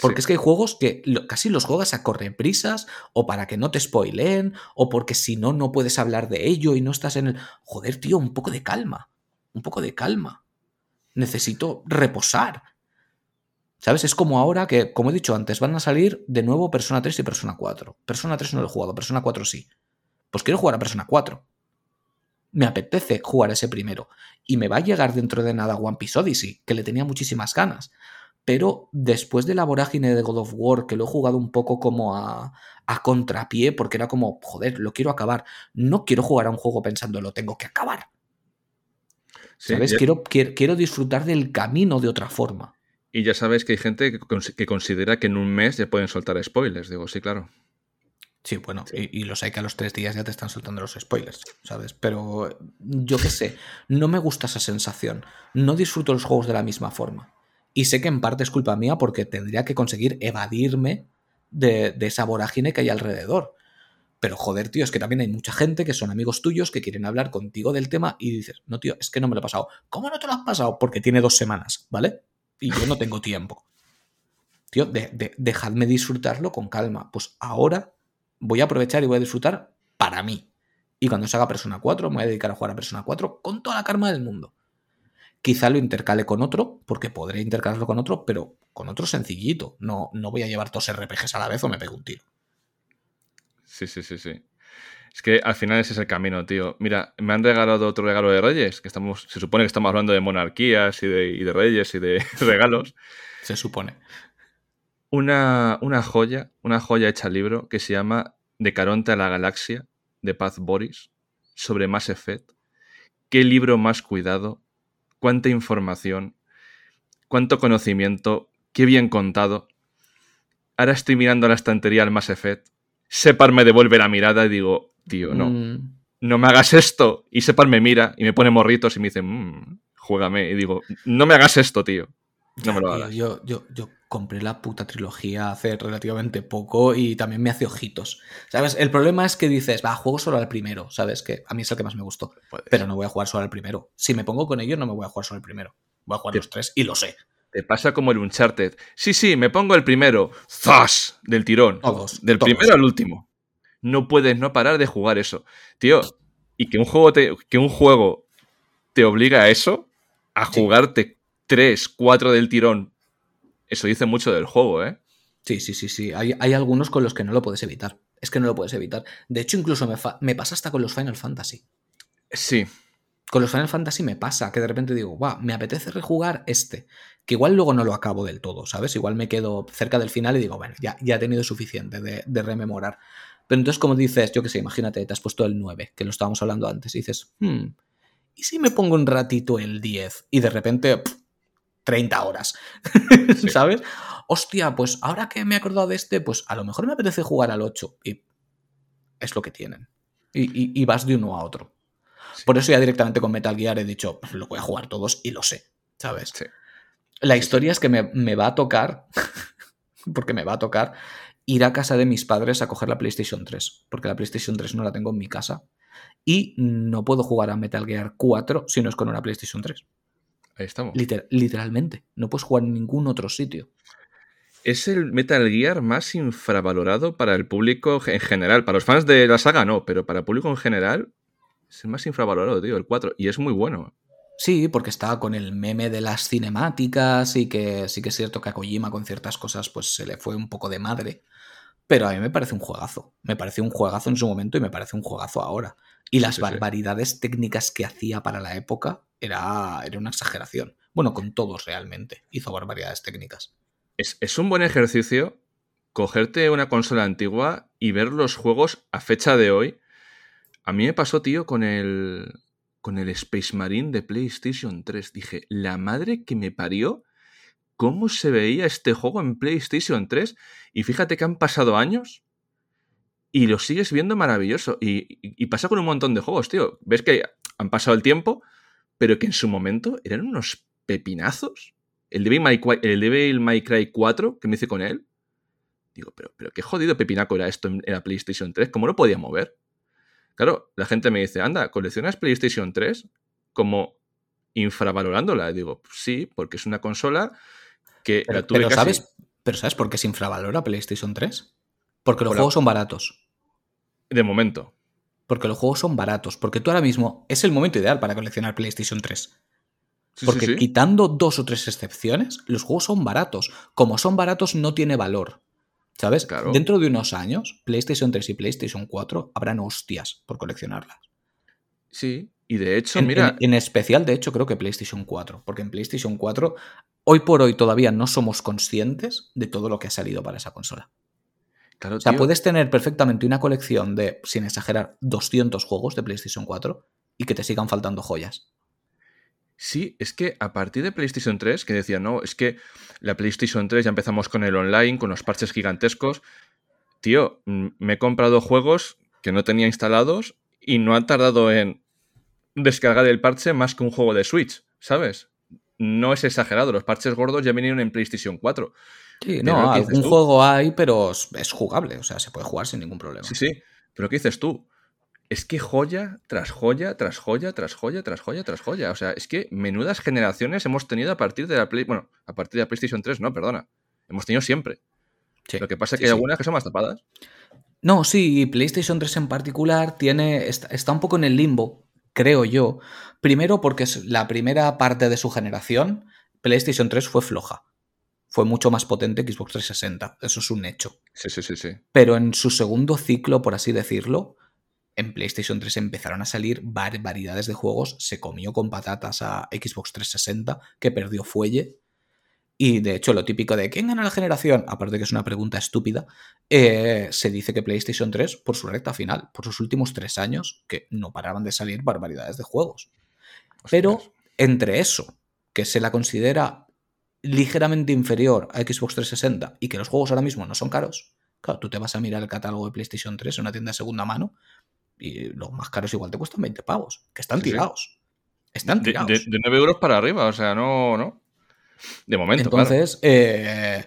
porque es que hay juegos que casi los juegas a prisas o para que no te spoileen o porque si no, no puedes hablar de ello y no estás en el... Joder, tío, un poco de calma. Un poco de calma. Necesito reposar. ¿Sabes? Es como ahora que, como he dicho antes, van a salir de nuevo Persona 3 y Persona 4. Persona 3 no lo he jugado, Persona 4 sí. Pues quiero jugar a Persona 4. Me apetece jugar ese primero. Y me va a llegar dentro de nada One Piece Odyssey, que le tenía muchísimas ganas pero después de la vorágine de God of War, que lo he jugado un poco como a, a contrapié, porque era como, joder, lo quiero acabar. No quiero jugar a un juego pensando, lo tengo que acabar. ¿Sabes? Quiero, quiero, disfrutar del camino de otra forma. Y ya sabes que hay gente que, considera que en un mes ya pueden soltar spoilers. Digo, sí, claro. Sí, bueno, Y, y, los hay que a los tres días ya te están soltando los spoilers, ¿sabes? Pero yo qué sé, no me gusta esa sensación. No disfruto los juegos de la misma forma. Y sé que en parte es culpa mía porque tendría que conseguir evadirme de, esa vorágine que hay alrededor. Pero joder, tío, es que también hay mucha gente que son amigos tuyos que quieren hablar contigo del tema y dices, no, tío, es que no me lo he pasado. ¿Cómo no te lo has pasado? Porque tiene dos semanas, ¿vale? Y yo no tengo tiempo. Tío, dejadme disfrutarlo con calma. Pues ahora voy a aprovechar y voy a disfrutar para mí. Y cuando se haga Persona 4, me voy a dedicar a jugar a Persona 4 con toda la karma del mundo. Quizá lo intercale con otro, porque podré intercalarlo con otro, pero con otro sencillito. No, no voy a llevar dos RPGs a la vez o me pego un tiro. Sí, sí, sí, sí. Es que al final ese es el camino, tío. Mira, me han regalado otro regalo de Reyes, que estamos, se supone que estamos hablando de monarquías y de, Reyes y de regalos. se supone. Una, una, joya, una joya hecha libro que se llama De Caronte a la Galaxia, de Paz Boris, sobre Mass Effect. Qué libro más cuidado, cuánta información, cuánto conocimiento, qué bien contado. Ahora estoy mirando la estantería al Mass Effect. Separ me devuelve la mirada y digo, tío, no, mm. no me hagas esto. Y Separ me mira y me pone morritos y me dice, mmm, juégame. Y digo, no me hagas esto, tío. No me lo hagas. Yo, yo, yo compré la puta trilogía hace relativamente poco y también me hace ojitos. ¿Sabes? El problema es que dices, va, juego solo al primero, ¿sabes? Que a mí es el que más me gustó. Pero no voy a jugar solo al primero. Si me pongo con ellos, no me voy a jugar solo al primero. Voy a jugar los tres y lo sé. Te pasa como el Uncharted. Sí, sí, me pongo el primero. ¡Zas! Del tirón. Todos. Del primero al último. No puedes no parar de jugar eso. Tío, y que un juego te, que un juego te obliga a eso, a jugarte tres, cuatro del tirón eso dice mucho del juego, ¿eh? Sí, sí, sí, sí. Hay, algunos con los que no lo puedes evitar. Es que no lo puedes evitar. De hecho, incluso me, pasa hasta con los Final Fantasy. Sí. Con los Final Fantasy me pasa que de repente digo, guau, me apetece rejugar este. Que igual luego no lo acabo del todo, ¿sabes? Igual me quedo cerca del final y digo, bueno, ya, ya he tenido suficiente de, rememorar. Pero entonces, como dices, yo qué sé, imagínate, te has puesto el 9, que lo estábamos hablando antes, y dices, hmm, ¿y si me pongo un ratito el 10? Y de repente, 30 horas, ¿sabes? Hostia, pues ahora que me he acordado de este, pues a lo mejor me apetece jugar al 8 y es lo que tienen. Y, vas de uno a otro. Por eso ya directamente con Metal Gear he dicho, lo voy a jugar todos y lo sé, ¿sabes? La historia es que me, me va a tocar, porque me va a tocar, ir a casa de mis padres a coger la PlayStation 3, porque la PlayStation 3 no la tengo en mi casa. Y no puedo jugar a Metal Gear 4 si no es con una PlayStation 3. Ahí estamos. literalmente. No puedes jugar en ningún otro sitio. Es el Metal Gear más infravalorado para el público en general. Para los fans de la saga no, pero para el público en general es el más infravalorado, tío, el 4. Y es muy bueno. Sí, porque estaba con el meme de las cinemáticas y que sí que es cierto que a Kojima con ciertas cosas pues se le fue un poco de madre. Pero a mí me parece un juegazo. Me pareció un juegazo en su momento y me parece un juegazo ahora. Y las barbaridades técnicas que hacía para la época era, era una exageración. Bueno, con todos realmente. Hizo barbaridades técnicas. Es, un buen ejercicio cogerte una consola antigua y ver los juegos a fecha de hoy A mí me pasó, tío, con el, con el Space Marine de PlayStation 3. Dije, la madre que me parió, ¿cómo se veía este juego en PlayStation 3? Y fíjate que han pasado años y lo sigues viendo maravilloso. Y, y, pasa con un montón de juegos, tío. Ves que han pasado el tiempo, pero que en su momento eran unos pepinazos. El Devil May, el Devil May Cry 4 que me hice con él. Digo, pero, pero qué jodido pepinaco era esto en, en la PlayStation 3. ¿Cómo lo podía mover? Claro, la gente me dice, anda, ¿coleccionas PlayStation 3? Como infravalorándola. Y digo, sí, porque es una consola que pero, la tuve pero casi... ¿sabes, pero ¿sabes por qué se infravalora PlayStation 3? Porque los Hola. juegos son baratos. De momento. Porque los juegos son baratos. Porque tú ahora mismo es el momento ideal para coleccionar PlayStation 3. Sí, Porque sí, sí. quitando dos o tres excepciones, los juegos son baratos. Como son baratos, no tiene valor. ¿Sabes? Claro. Dentro de unos años, PlayStation 3 y PlayStation 4 habrán hostias por coleccionarlas. Sí, y de hecho, En, mira, en- en especial, de hecho, creo que PlayStation 4. Porque en PlayStation 4, hoy por hoy todavía no somos conscientes de todo lo que ha salido para esa consola. Claro, O sea, tío, puedes tener perfectamente una colección de, sin exagerar, 200 juegos de PlayStation 4 y que te sigan faltando joyas. Sí, es que a partir de PlayStation 3, que decía, no, es que la PlayStation 3 ya empezamos con el online, con los parches gigantescos. Tío, me he comprado juegos que no tenía instalados y no han tardado en descargar el parche más que un juego de Switch, ¿sabes? No es exagerado, los parches gordos ya vinieron en PlayStation 4. Sí, Pero no, algún juego hay, pero es, jugable, o sea, se puede jugar sin ningún problema. Sí, sí, pero ¿qué dices tú? Es que joya tras joya, tras joya, tras joya, tras joya, tras joya. O sea, es que menudas generaciones hemos tenido a partir de la Play... Bueno, a partir de la PlayStation 3, no, perdona. Hemos tenido siempre. Sí, Lo que pasa es sí, que hay algunas que son más tapadas. No, sí, y PlayStation 3 en particular tiene, está, está un poco en el limbo, creo yo. Primero porque es la primera parte de su generación, PlayStation 3 fue floja. Fue mucho más potente que Xbox 360, eso es un hecho. Sí, sí, sí, sí. Pero en su segundo ciclo, por así decirlo, en PlayStation 3 empezaron a salir barbaridades de juegos. Se comió con patatas a Xbox 360, que perdió fuelle. Y de hecho, lo típico de ¿quién gana la generación? Aparte de que es una pregunta estúpida, eh, se dice que PlayStation 3, por su recta final, por sus últimos tres años, que no paraban de salir barbaridades de juegos. Pero entre eso, que se la considera ligeramente inferior a Xbox 360 y que los juegos ahora mismo no son caros, claro, tú te vas a mirar el catálogo de PlayStation 3 en una tienda de segunda mano y los más caros igual te cuestan 20 pavos, que están Sí, sí. tirados. Están tirados. de, de 9 euros para arriba, o sea, no, no. De momento, claro. Entonces, eh,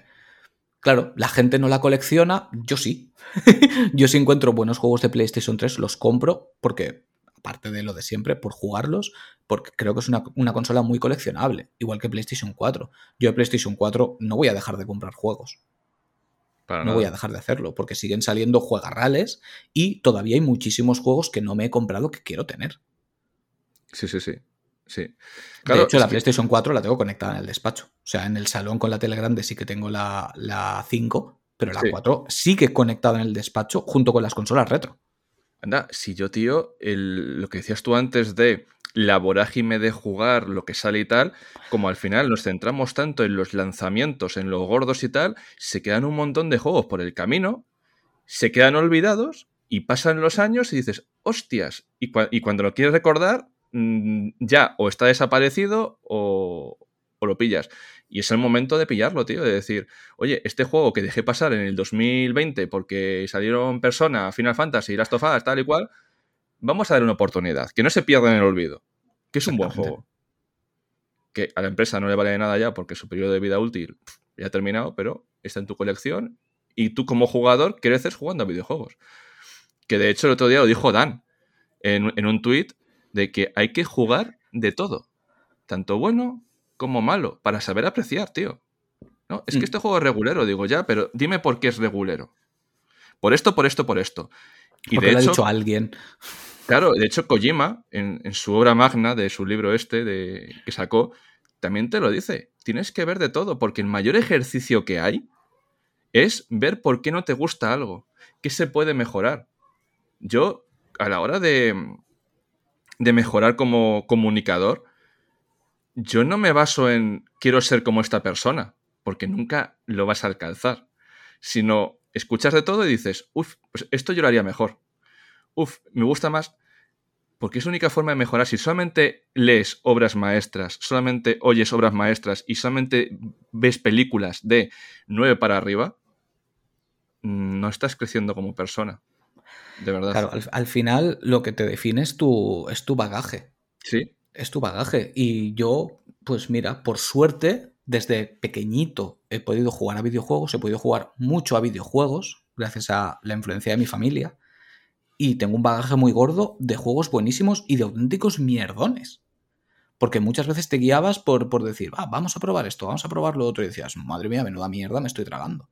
claro, la gente no la colecciona, yo sí. yo si encuentro buenos juegos de PlayStation 3, los compro porque, aparte de lo de siempre, por jugarlos, porque creo que es una, una consola muy coleccionable, igual que PlayStation 4. Yo de PlayStation 4 no voy a dejar de comprar juegos, Para no nada. voy a dejar de hacerlo, porque siguen saliendo juegarrales y todavía hay muchísimos juegos que no me he comprado que quiero tener. Sí, sí, sí. sí. de hecho, la que- PlayStation 4 la tengo conectada en el despacho. O sea, en el salón con la tele grande sí que tengo la, la 5, pero la Sí. 4 sigue conectada en el despacho junto con las consolas retro. Si yo, tío, lo que decías tú antes de la vorágine de jugar, lo que sale y tal, como al final nos centramos tanto en los lanzamientos, en los gordos y tal, se quedan un montón de juegos por el camino, se quedan olvidados y pasan los años y dices, hostias, y cuando lo quieres recordar, mm, ya o está desaparecido o, o lo pillas. Y es el momento de pillarlo, tío, de decir, oye, este juego que dejé pasar en el 2020 porque salieron Persona, Final Fantasy, Last of Us, tal y cual, vamos a darle una oportunidad, que no se pierda en el olvido, que es un buen juego. Que a la empresa no le vale de nada ya porque su periodo de vida útil ya ha terminado, pero está en tu colección y tú como jugador creces jugando a videojuegos. Que de hecho el otro día lo dijo Dan en, en un tuit de que hay que jugar de todo, tanto bueno como malo, para saber apreciar, tío. No, es que Mm. este juego es regulero, digo ya, pero dime por qué es regulero. Por esto, por esto, por esto. Y porque de lo ha hecho, dicho alguien. Claro, de hecho Kojima, en, en su obra magna de su libro este de, que sacó, también te lo dice. Tienes que ver de todo, porque el mayor ejercicio que hay es ver por qué no te gusta algo, qué se puede mejorar. Yo, a la hora de, de mejorar como comunicador, yo no me baso en quiero ser como esta persona, porque nunca lo vas a alcanzar, sino escuchas de todo y dices, uff, pues esto yo lo haría mejor. Uf, me gusta más. Porque es la única forma de mejorar. Si solamente lees obras maestras, solamente oyes obras maestras y solamente ves películas de 9 para arriba, mm, no estás creciendo como persona. De verdad. Claro, al, final lo que te define es tu, es tu bagaje. Sí. Es tu bagaje. Y yo, pues mira, por suerte, desde pequeñito he podido jugar a videojuegos, he podido jugar mucho a videojuegos, gracias a la influencia de mi familia y tengo un bagaje muy gordo de juegos buenísimos y de auténticos mierdones. Porque muchas veces te guiabas por, por decir, ah, vamos a probar esto, vamos a probar lo otro, y decías, madre mía, menuda mierda, me estoy tragando.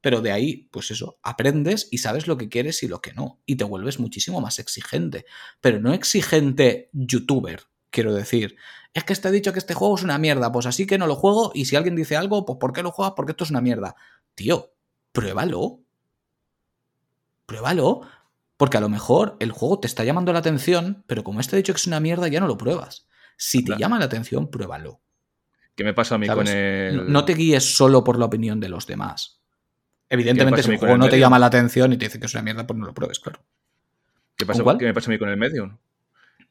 Pero de ahí, pues eso, aprendes y sabes lo que quieres y lo que no. Y te vuelves muchísimo más exigente. Pero no exigente youtuber, quiero decir. Es que te he dicho que este juego es una mierda, pues así que no lo juego. Y si alguien dice algo, pues ¿por qué lo juegas? Porque esto es una mierda. Tío, pruébalo. Pruébalo. Porque a lo mejor el juego te está llamando la atención, pero como este dicho que es una mierda, ya no lo pruebas. Si te llama la atención, pruébalo. ¿Qué me pasa a mí con el.? No te guíes solo por la opinión de los demás. Evidentemente, si el juego no te llama la atención y te dice que es una mierda, pues no lo pruebes, claro. ¿Qué, pasa, ¿Qué me pasa a mí con el Medium?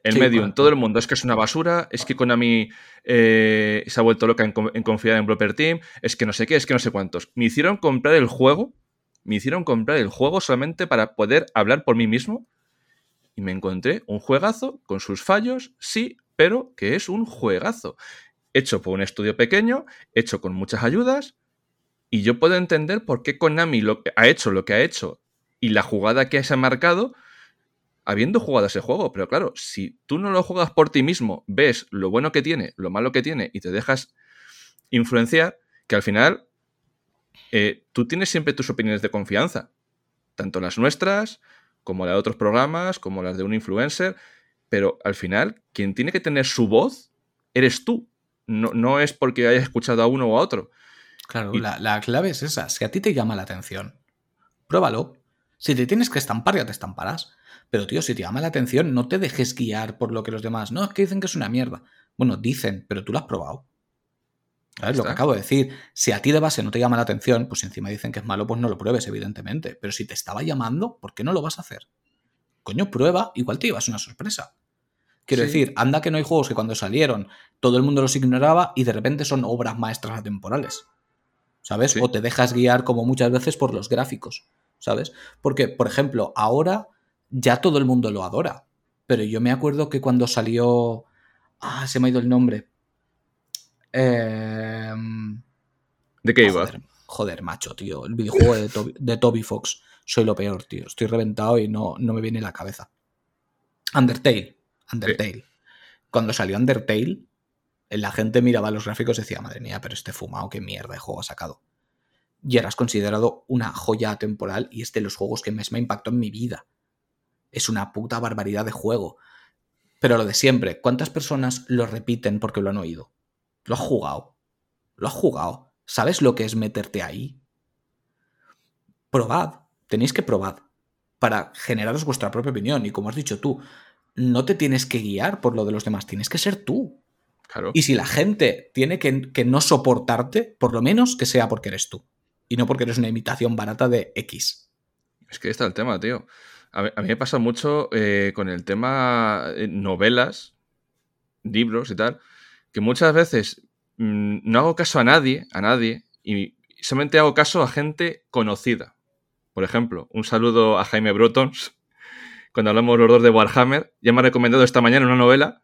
El Medium, todo el mundo es que es una basura, es que Konami eh, se ha vuelto loca en, en, confiar en Blooper Team, es que no sé qué, es que no sé cuántos. Me hicieron comprar el juego me hicieron comprar el juego solamente para poder hablar por mí mismo y me encontré un juegazo con sus fallos, sí, pero que es un juegazo. Hecho por un estudio pequeño, hecho con muchas ayudas, y yo puedo entender por qué Konami lo ha hecho lo que ha hecho y la jugada que se ha marcado habiendo jugado ese juego. Pero claro, si tú no lo juegas por ti mismo, ves lo bueno que tiene, lo malo que tiene y te dejas influenciar, que al final eh, tú tienes siempre tus opiniones de confianza, tanto las nuestras como las de otros programas, como las de un influencer, pero al final quien tiene que tener su voz eres tú, no, no es porque hayas escuchado a uno o a otro. Claro, la, clave es esa, si a ti te llama la atención, pruébalo. Si te tienes que estampar, ya te estamparás. Pero tío, si te llama la atención, no te dejes guiar por lo que los demás. No, es que dicen que es una mierda. Bueno, dicen, pero tú lo has probado. ¿Sabes? Lo que acabo de decir. Si a ti de base no te llama la atención, pues encima dicen que es malo, pues no lo pruebes, evidentemente. Pero si te estaba llamando, ¿por qué no lo vas a hacer? Coño, prueba, igual te llevas una sorpresa. Quiero decir, anda que no hay juegos que cuando salieron todo el mundo los ignoraba y de repente son obras maestras atemporales. ¿Sabes? O te dejas guiar como muchas veces por los gráficos. ¿Sabes? Porque, por ejemplo, ahora ya todo el mundo lo adora. Pero yo me acuerdo que cuando salió. Ah, se me ha ido el nombre. Em, ¿De qué iba? Joder, macho, tío. El videojuego de Toby, Fox. Soy lo peor, tío. Estoy reventado y no, no me viene la cabeza. Undertale. Undertale. Cuando salió Undertale, la gente miraba los gráficos y decía, madre mía, pero este fumado, qué mierda de juego ha sacado. Y eras considerado una joya temporal y es de los juegos que más me impactó en mi vida. Es una puta barbaridad de juego. Pero lo de siempre, ¿cuántas personas lo repiten porque lo han oído? Lo has jugado. Lo has jugado. ¿Sabes lo que es meterte ahí? Probad. Tenéis que probar. Para generaros vuestra propia opinión. Y como has dicho tú, no te tienes que guiar por lo de los demás. Tienes que ser tú. Claro. Y si la gente tiene que, no soportarte, por lo menos que sea porque eres tú. Y no porque eres una imitación barata de X. Es que está el tema, tío. A mí, me pasa mucho eh, con el tema eh, novelas, libros y tal que muchas veces mm, no hago caso a nadie, a nadie, y solamente hago caso a gente conocida. Por ejemplo, un saludo a Jaime Brotons, cuando hablamos los dos de Warhammer, ya me ha recomendado esta mañana una novela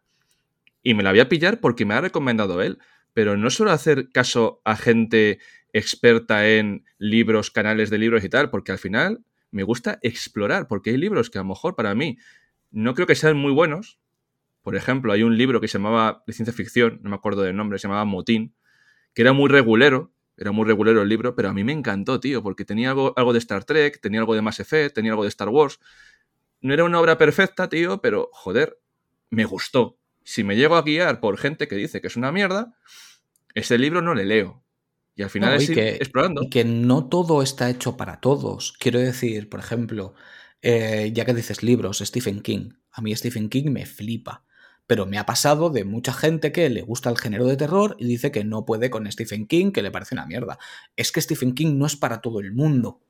y me la voy a pillar porque me ha recomendado él. Pero no suelo hacer caso a gente experta en libros, canales de libros y tal, porque al final me gusta explorar, porque hay libros que a lo mejor para mí no creo que sean muy buenos, por ejemplo, hay un libro que se llamaba de ciencia ficción, no me acuerdo del nombre, se llamaba Motín, que era muy regulero, era muy regulero el libro, pero a mí me encantó, tío, porque tenía algo, algo de Star Trek, tenía algo de Mass Effect, tenía algo de Star Wars. No era una obra perfecta, tío, pero joder, me gustó. Si me llego a guiar por gente que dice que es una mierda, ese libro no le leo. Y al final es ir explorando. Y que no todo está hecho para todos. Quiero decir, por ejemplo, eh, ya que dices libros, Stephen King. A mí Stephen King me flipa. Pero me ha pasado de mucha gente que le gusta el género de terror y dice que no puede con Stephen King, que le parece una mierda. Es que Stephen King no es para todo el mundo.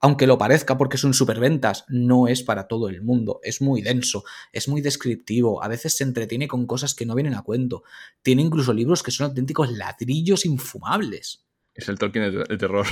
Aunque lo parezca porque son superventas, no es para todo el mundo. Es muy denso, es muy descriptivo, a veces se entretiene con cosas que no vienen a cuento. Tiene incluso libros que son auténticos ladrillos infumables. Es el Tolkien de terror.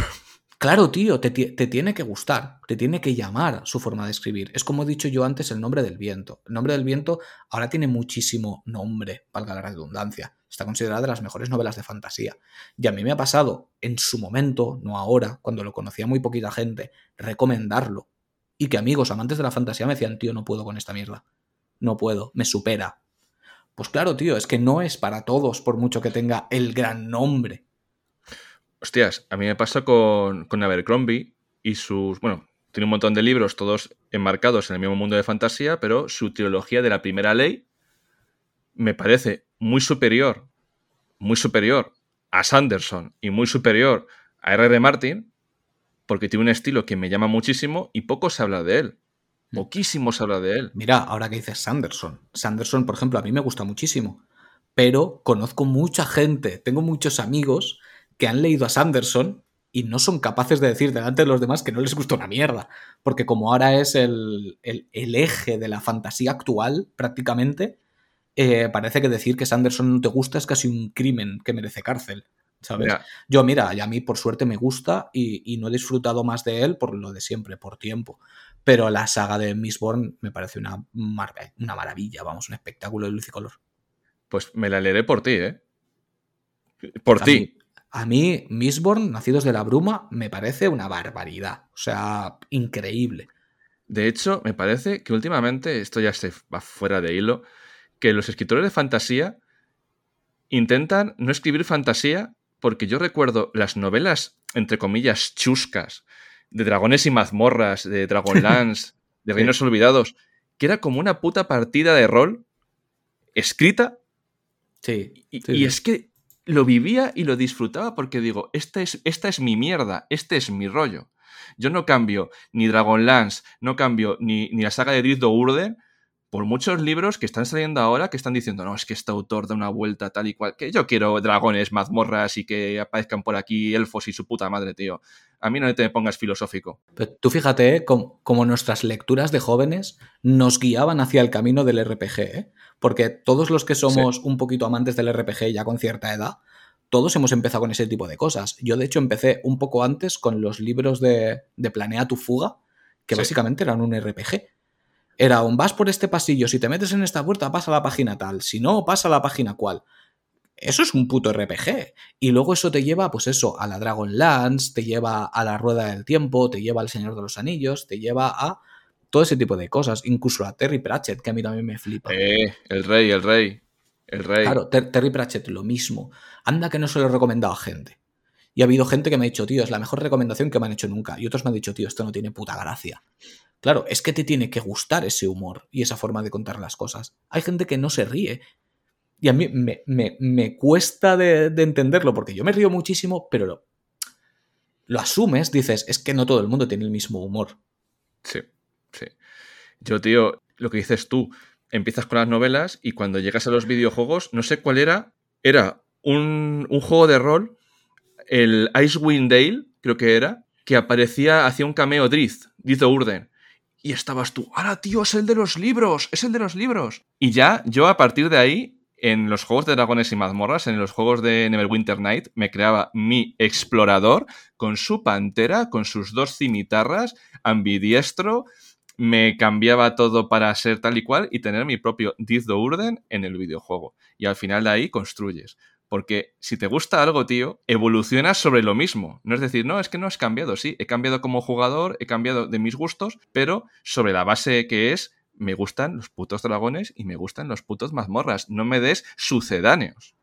Claro, tío, te, tiene que gustar, te tiene que llamar su forma de escribir. Es como he dicho yo antes, el nombre del viento. El nombre del viento ahora tiene muchísimo nombre, valga la redundancia. Está considerada de las mejores novelas de fantasía. Y a mí me ha pasado en su momento, no ahora, cuando lo conocía muy poquita gente, recomendarlo. Y que amigos amantes de la fantasía me decían, tío, no puedo con esta mierda. No puedo, me supera. Pues claro, tío, es que no es para todos, por mucho que tenga el gran nombre Hostias, a mí me pasa con, con Abercrombie y sus. Bueno, tiene un montón de libros, todos enmarcados en el mismo mundo de fantasía, pero su trilogía de la primera ley me parece muy superior, muy superior a Sanderson y muy superior a R.R. Martin, porque tiene un estilo que me llama muchísimo y poco se habla de él. Poquísimo se habla de él. Mira, ahora que dices Sanderson. Sanderson, por ejemplo, a mí me gusta muchísimo, pero conozco mucha gente, tengo muchos amigos que han leído a Sanderson y no son capaces de decir delante de los demás que no les gusta una mierda. Porque como ahora es el, eje de la fantasía actual, prácticamente, eh, parece que decir que Sanderson no te gusta es casi un crimen que merece cárcel. ¿Sabes? Yo, mira, y a mí por suerte me gusta y, no he disfrutado más de él por lo de siempre, por tiempo. Pero la saga de Mistborn me parece una, una maravilla, vamos, un espectáculo de luz y color. Pues me la leeré por ti, ¿eh? Por ti. A mí, Mistborn, Nacidos de la Bruma, me parece una barbaridad. O sea, increíble. De hecho, me parece que últimamente, esto ya se va fuera de hilo, que los escritores de fantasía intentan no escribir fantasía porque yo recuerdo las novelas, entre comillas, chuscas, de dragones y mazmorras, de Dragonlance, de Reinos Olvidados, que era como una puta partida de rol escrita. Sí. y es que lo vivía y lo disfrutaba porque digo, esta es, esta es mi mierda, este es mi rollo. Yo no cambio ni Dragonlance, no cambio ni, ni la saga de Drift Urden por muchos libros que están saliendo ahora que están diciendo, no, es que este autor da una vuelta tal y cual, que yo quiero dragones, mazmorras y que aparezcan por aquí elfos y su puta madre, tío. A mí no te pongas filosófico. tú fíjate ¿eh? como, nuestras lecturas de jóvenes nos guiaban hacia el camino del RPG, ¿eh? porque todos los que somos un poquito amantes del RPG ya con cierta edad, todos hemos empezado con ese tipo de cosas. Yo, de hecho, empecé un poco antes con los libros de, Planea tu fuga, que básicamente eran un RPG. Era un vas por este pasillo, si te metes en esta puerta pasa a la página tal, si no pasa a la página cual. Eso es un puto RPG. Y luego eso te lleva, pues eso, a la Dragonlance, te lleva a la Rueda del Tiempo, te lleva al Señor de los Anillos, te lleva a todo ese tipo de cosas, incluso a Terry Pratchett, que a mí también me flipa. Eh, el rey, el rey, el rey. Claro, Terry Pratchett, lo mismo. Anda que no se lo he recomendado a gente. Y ha habido gente que me ha dicho, tío, es la mejor recomendación que me han hecho nunca. Y otros me han dicho, tío, esto no tiene puta gracia. Claro, es que te tiene que gustar ese humor y esa forma de contar las cosas. Hay gente que no se ríe. Y a mí me, cuesta de, entenderlo porque yo me río muchísimo, pero lo, lo asumes, dices, es que no todo el mundo tiene el mismo humor. Sí, sí. Yo, tío, lo que dices tú, empiezas con las novelas y cuando llegas a los videojuegos, no sé cuál era, era un, un juego de rol, el Icewind Dale, creo que era, que aparecía, hacía un cameo Drift, Drift Urden. Y estabas tú, ahora tío, es el de los libros, es el de los libros. Y ya, yo a partir de ahí, en los juegos de dragones y mazmorras, en los juegos de Neverwinter Night, me creaba mi explorador con su pantera, con sus dos cimitarras, ambidiestro, me cambiaba todo para ser tal y cual y tener mi propio Diz Urden en el videojuego. Y al final de ahí construyes. Porque si te gusta algo, tío, evolucionas sobre lo mismo. No es decir, no, es que no has cambiado, sí, he cambiado como jugador, he cambiado de mis gustos, pero sobre la base que es, me gustan los putos dragones y me gustan los putos mazmorras. No me des sucedáneos.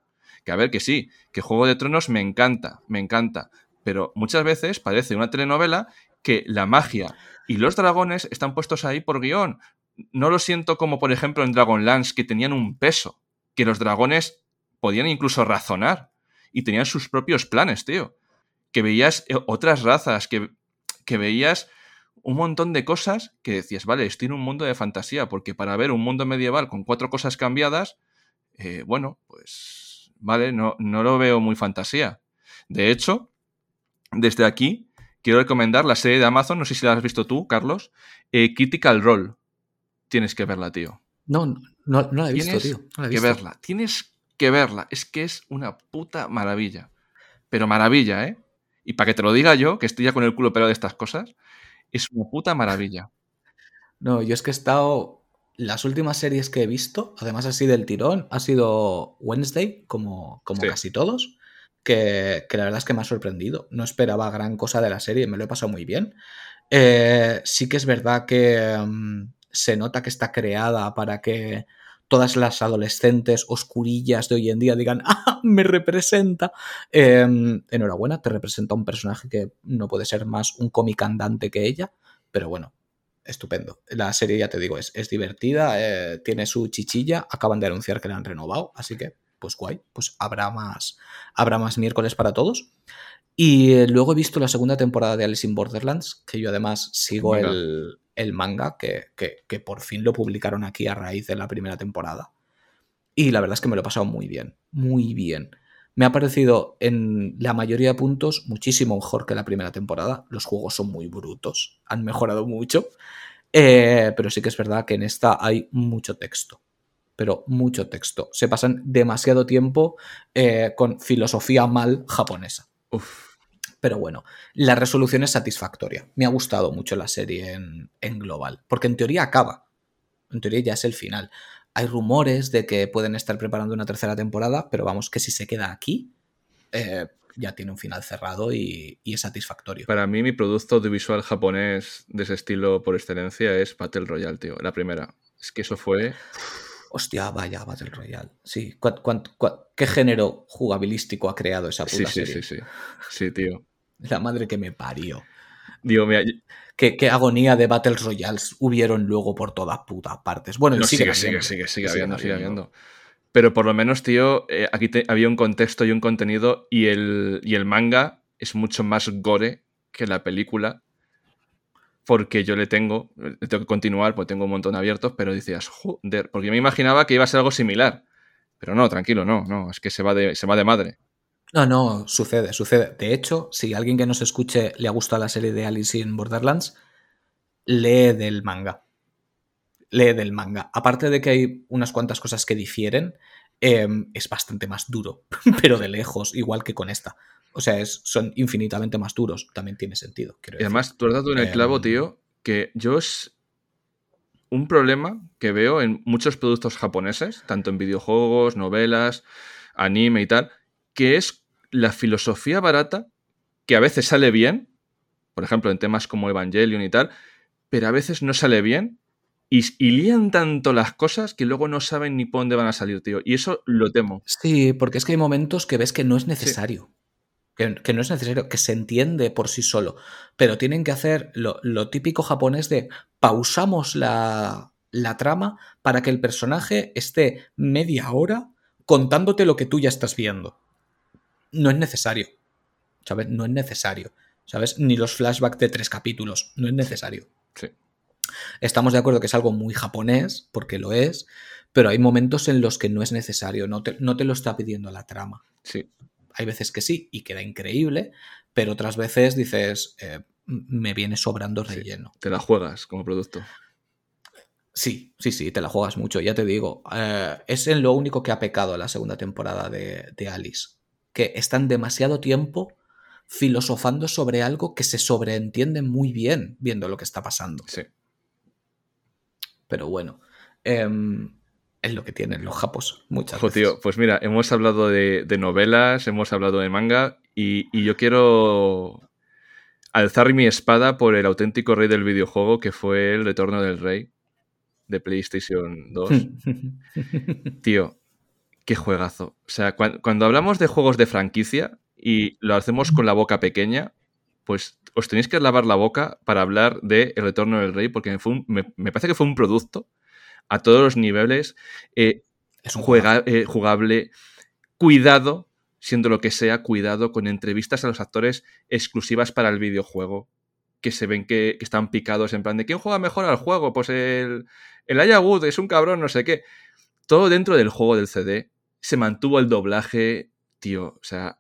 Que a ver, que sí, que Juego de Tronos me encanta, me encanta. Pero muchas veces parece una telenovela que la magia y los dragones están puestos ahí por guion. No lo siento como, por ejemplo, en Dragonlance, que tenían un peso. Que los dragones podían incluso razonar y tenían sus propios planes, tío. Que veías eh, otras razas, que, que veías un montón de cosas que decías, vale, estoy en un mundo de fantasía, porque para ver un mundo medieval con cuatro cosas cambiadas, eh, bueno, pues, vale, no, no lo veo muy fantasía. De hecho, desde aquí, quiero recomendar la serie de Amazon, no sé si la has visto tú, Carlos, eh, Critical Role. Tienes que verla, tío. No, no, no la he visto, Tienes tío. No la he que visto. verla, tienes que verla. Es que es una puta maravilla. Pero maravilla, ¿eh? Y para que te lo diga yo, que estoy ya con el culo pelado de estas cosas, es una puta maravilla. No, yo es que he estado. Las últimas series que he visto, además así del tirón, ha sido Wednesday, como, como Sí. casi todos, que, que la verdad es que me ha sorprendido. No esperaba gran cosa de la serie, me lo he pasado muy bien. Eh, sí que es verdad que mm, se nota que está creada para que todas las adolescentes oscurillas de hoy en día digan, ¡ah, me representa! Eh, enhorabuena, te representa un personaje que no puede ser más un cómic andante que ella, pero bueno, estupendo. La serie, ya te digo, es, es divertida, eh, tiene su chichilla, acaban de anunciar que la han renovado, así que, pues guay, pues habrá más, habrá más miércoles para todos. Y eh, luego he visto la segunda temporada de Alice in Borderlands, que yo además sigo el, el manga, que, que- que por fin lo publicaron aquí a raíz de la primera temporada. Y la verdad es que me lo he pasado muy bien, muy bien. Me ha parecido en la mayoría de puntos muchísimo mejor que la primera temporada. Los juegos son muy brutos, han mejorado mucho. Eh, pero sí que es verdad que en esta hay mucho texto. Pero mucho texto. Se pasan demasiado tiempo eh, con filosofía mal japonesa. Uf, Pero bueno, la resolución es satisfactoria. Me ha gustado mucho la serie en, en global. Porque en teoría acaba. En teoría ya es el final. Hay rumores de que pueden estar preparando una tercera temporada, pero vamos, que si se queda aquí, eh, ya tiene un final cerrado y, y es satisfactorio. para mí mi producto audiovisual japonés de ese estilo por excelencia es Battle Royale, tío. La primera. Es que eso fue... Hostia, vaya, Battle Royale. Sí, ¿cuán- cuán- cuán- qué género jugabilístico ha creado esa puta Sí, sí, serie? sí, sí. Sí, tío. La madre que me parió. Digo, mira, Qué, qué agonía de Battle Royales hubieron luego por todas putas partes. Bueno, No, sigue, sigue, sigue, sigue habiendo, sigue habiendo. habiendo. Pero por lo menos, tío, eh, aquí te- había un contexto y un contenido y el, y el manga es mucho más gore que la película. Porque yo le tengo, le tengo que continuar, porque tengo un montón abiertos, pero decías, joder, porque yo me imaginaba que iba a ser algo similar. Pero no, tranquilo, no, no, es que se va de, se va de madre. No, no, sucede, sucede. De hecho, si alguien que nos escuche le ha gustado la serie de Alice in Borderlands, lee del manga. Lee del manga. Aparte de que hay unas cuantas cosas que difieren, eh, es bastante más duro, pero de lejos, igual que con esta. O sea, es, son infinitamente más duros. También tiene sentido. quiero Y decir. además, tú has dado en el clavo, Em, tío, que yo es un problema que veo en muchos productos japoneses, tanto en videojuegos, novelas, anime y tal, que es la filosofía barata que a veces sale bien, por ejemplo, en temas como Evangelion y tal, pero a veces no sale bien y, y lían tanto las cosas que luego no saben ni por dónde van a salir, tío. Y eso lo temo. Sí, porque es que hay momentos que ves que no es necesario. Que, que no es necesario, que se entiende por sí solo. Pero tienen que hacer lo, lo típico japonés de pausamos la, la trama para que el personaje esté media hora contándote lo que tú ya estás viendo. No es necesario. ¿Sabes? No es necesario. ¿Sabes? Ni los flashbacks de tres capítulos. No es necesario. Sí. Estamos de acuerdo que es algo muy japonés, porque lo es, pero hay momentos en los que no es necesario, no te, no te lo está pidiendo la trama. Sí. Hay veces que sí y queda increíble, pero otras veces dices, eh, me viene sobrando Sí. relleno. Te la juegas como producto. Sí, sí, sí, te la juegas mucho, ya te digo. Eh, es en lo único que ha pecado la segunda temporada de, de Alice, que están demasiado tiempo filosofando sobre algo que se sobreentiende muy bien viendo lo que está pasando. Sí. Pero bueno, em, es lo que tienen los japos muchas veces. tío, pues mira, hemos hablado de, de novelas, hemos hablado de manga y, y yo quiero alzar mi espada por el auténtico rey del videojuego que fue el Retorno del Rey de PlayStation 2. tío, qué juegazo. O sea, cuan- cuando hablamos de juegos de franquicia y lo hacemos con la boca pequeña, pues os tenéis que lavar la boca para hablar de El Retorno del Rey porque fue un- me, me parece que fue un producto a todos los niveles. eh, es un juega- eh, jugable, cuidado, siendo lo que sea, cuidado con entrevistas a los actores exclusivas para el videojuego, que se ven que, que están picados en plan de ¿quién juega mejor al juego? Pues el, el Aya Wood es un cabrón, no sé qué. Todo dentro del juego del CD. Se mantuvo el doblaje, tío, o sea,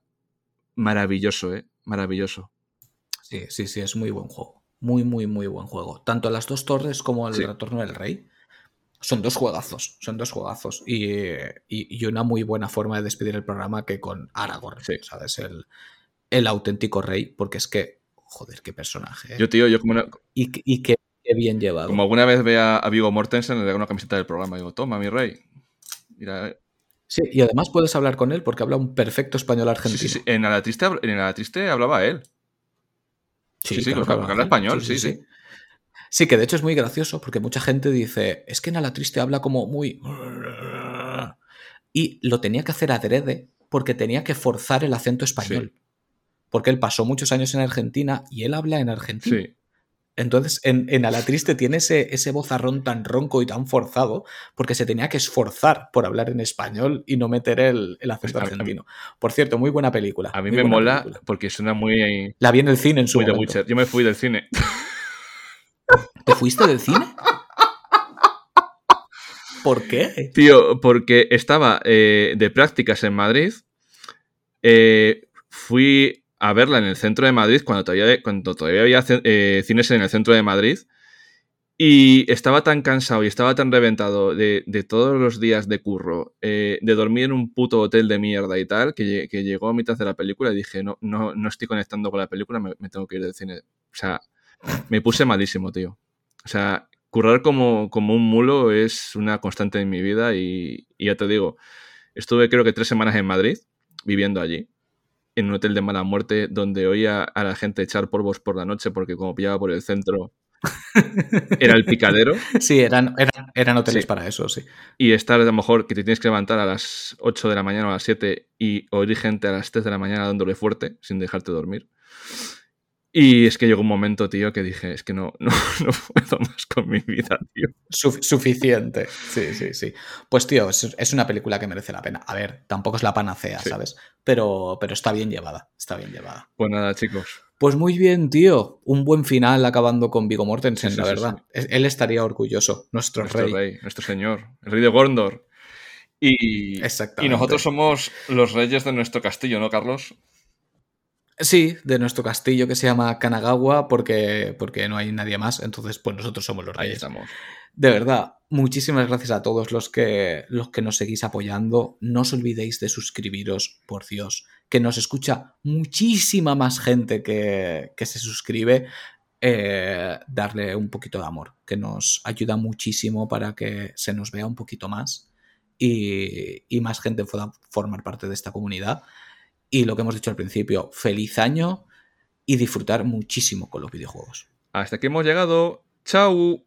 maravilloso, ¿eh? Maravilloso. Sí, sí, sí, es muy buen juego. Muy, muy, muy buen juego. Tanto las dos torres como el Sí. retorno del rey. Son dos juegazos, son dos juegazos. Y, y- y una muy buena forma de despedir el programa que con Aragorn, Sí. ¿sabes? El, el auténtico rey, porque es que, joder, qué personaje. ¿eh? Yo, tío, yo como, una- Y, que- y qué, qué bien llevado. como alguna vez vea a Vigo Mortensen, le hago una camiseta del programa y digo, toma, mi rey. Mira, Sí, y además puedes hablar con él porque habla un perfecto español argentino. sí, sí, En la triste, en la triste hablaba él. Sí, sí, claro, habla español, sí, sí. Sí, que de hecho es muy gracioso porque mucha gente dice, es que en la triste habla como muy... Y lo tenía que hacer adrede porque tenía que forzar el acento español. Porque él pasó muchos años en Argentina y él habla en argentino. Sí. Entonces, en, en A la Triste tiene ese, ese vozarrón tan ronco y tan forzado porque se tenía que esforzar por hablar en español y no meter el, el acento Pues mí- argentino. Por cierto, muy buena película. A mí me mola película. porque suena muy, La vi en el cine en su muy momento. Yo me fui del cine. ¿Te fuiste del cine? ¿Por qué? Tío, porque estaba eh, de prácticas en Madrid. eh, fui a verla en el centro de Madrid cuando todavía, cuando todavía había eh, cines en el centro de Madrid. Y estaba tan cansado y estaba tan reventado de, de todos los días de curro, eh, de dormir en un puto hotel de mierda y tal, que, que llegó a mitad de la película y dije, no, no, no estoy conectando con la película, me, me tengo que ir del cine. O sea, me puse malísimo, tío. O sea, currar como, como un mulo es una constante en mi vida y, y ya te digo, estuve creo que tres semanas en Madrid, viviendo allí, en un hotel de mala muerte, donde oía a la gente echar polvos por la noche porque como pillaba por el centro era el picadero Sí, eran, eran, eran hoteles Sí. para eso, sí. y estar a lo mejor que te tienes que levantar a las 8 de la mañana o a las 7 y oír gente a las 3 de la mañana dándole fuerte sin dejarte dormir. Y es que llegó un momento, tío, que dije, es que no, no, no puedo más con mi vida, tío. Suf- suficiente. Sí, sí, sí. Pues tío, es, es una película que merece la pena. A ver, tampoco es la panacea, Sí. ¿sabes? Pero, pero está bien llevada. Está bien llevada. Pues nada, chicos. Pues muy bien, tío. Un buen final acabando con Vigo Mortensen, Sí, sí, la verdad. Él estaría orgulloso, nuestro, Nuestro rey. rey. nuestro señor, el rey de Gondor. Y, y nosotros somos los reyes de nuestro castillo, ¿no, Carlos? Sí, de nuestro castillo que se llama Kanagawa, porque, porque no hay nadie más. Entonces, pues nosotros somos los Ahí reyes. estamos. De verdad, muchísimas gracias a todos los que, los que nos seguís apoyando. No os olvidéis de suscribiros, por Dios, que nos escucha muchísima más gente que, que se suscribe. Eh, darle un poquito de amor, que nos ayuda muchísimo para que se nos vea un poquito más y, y más gente pueda formar parte de esta comunidad. Y lo que hemos dicho al principio, feliz año y disfrutar muchísimo con los videojuegos. Hasta aquí hemos llegado. ¡Chao!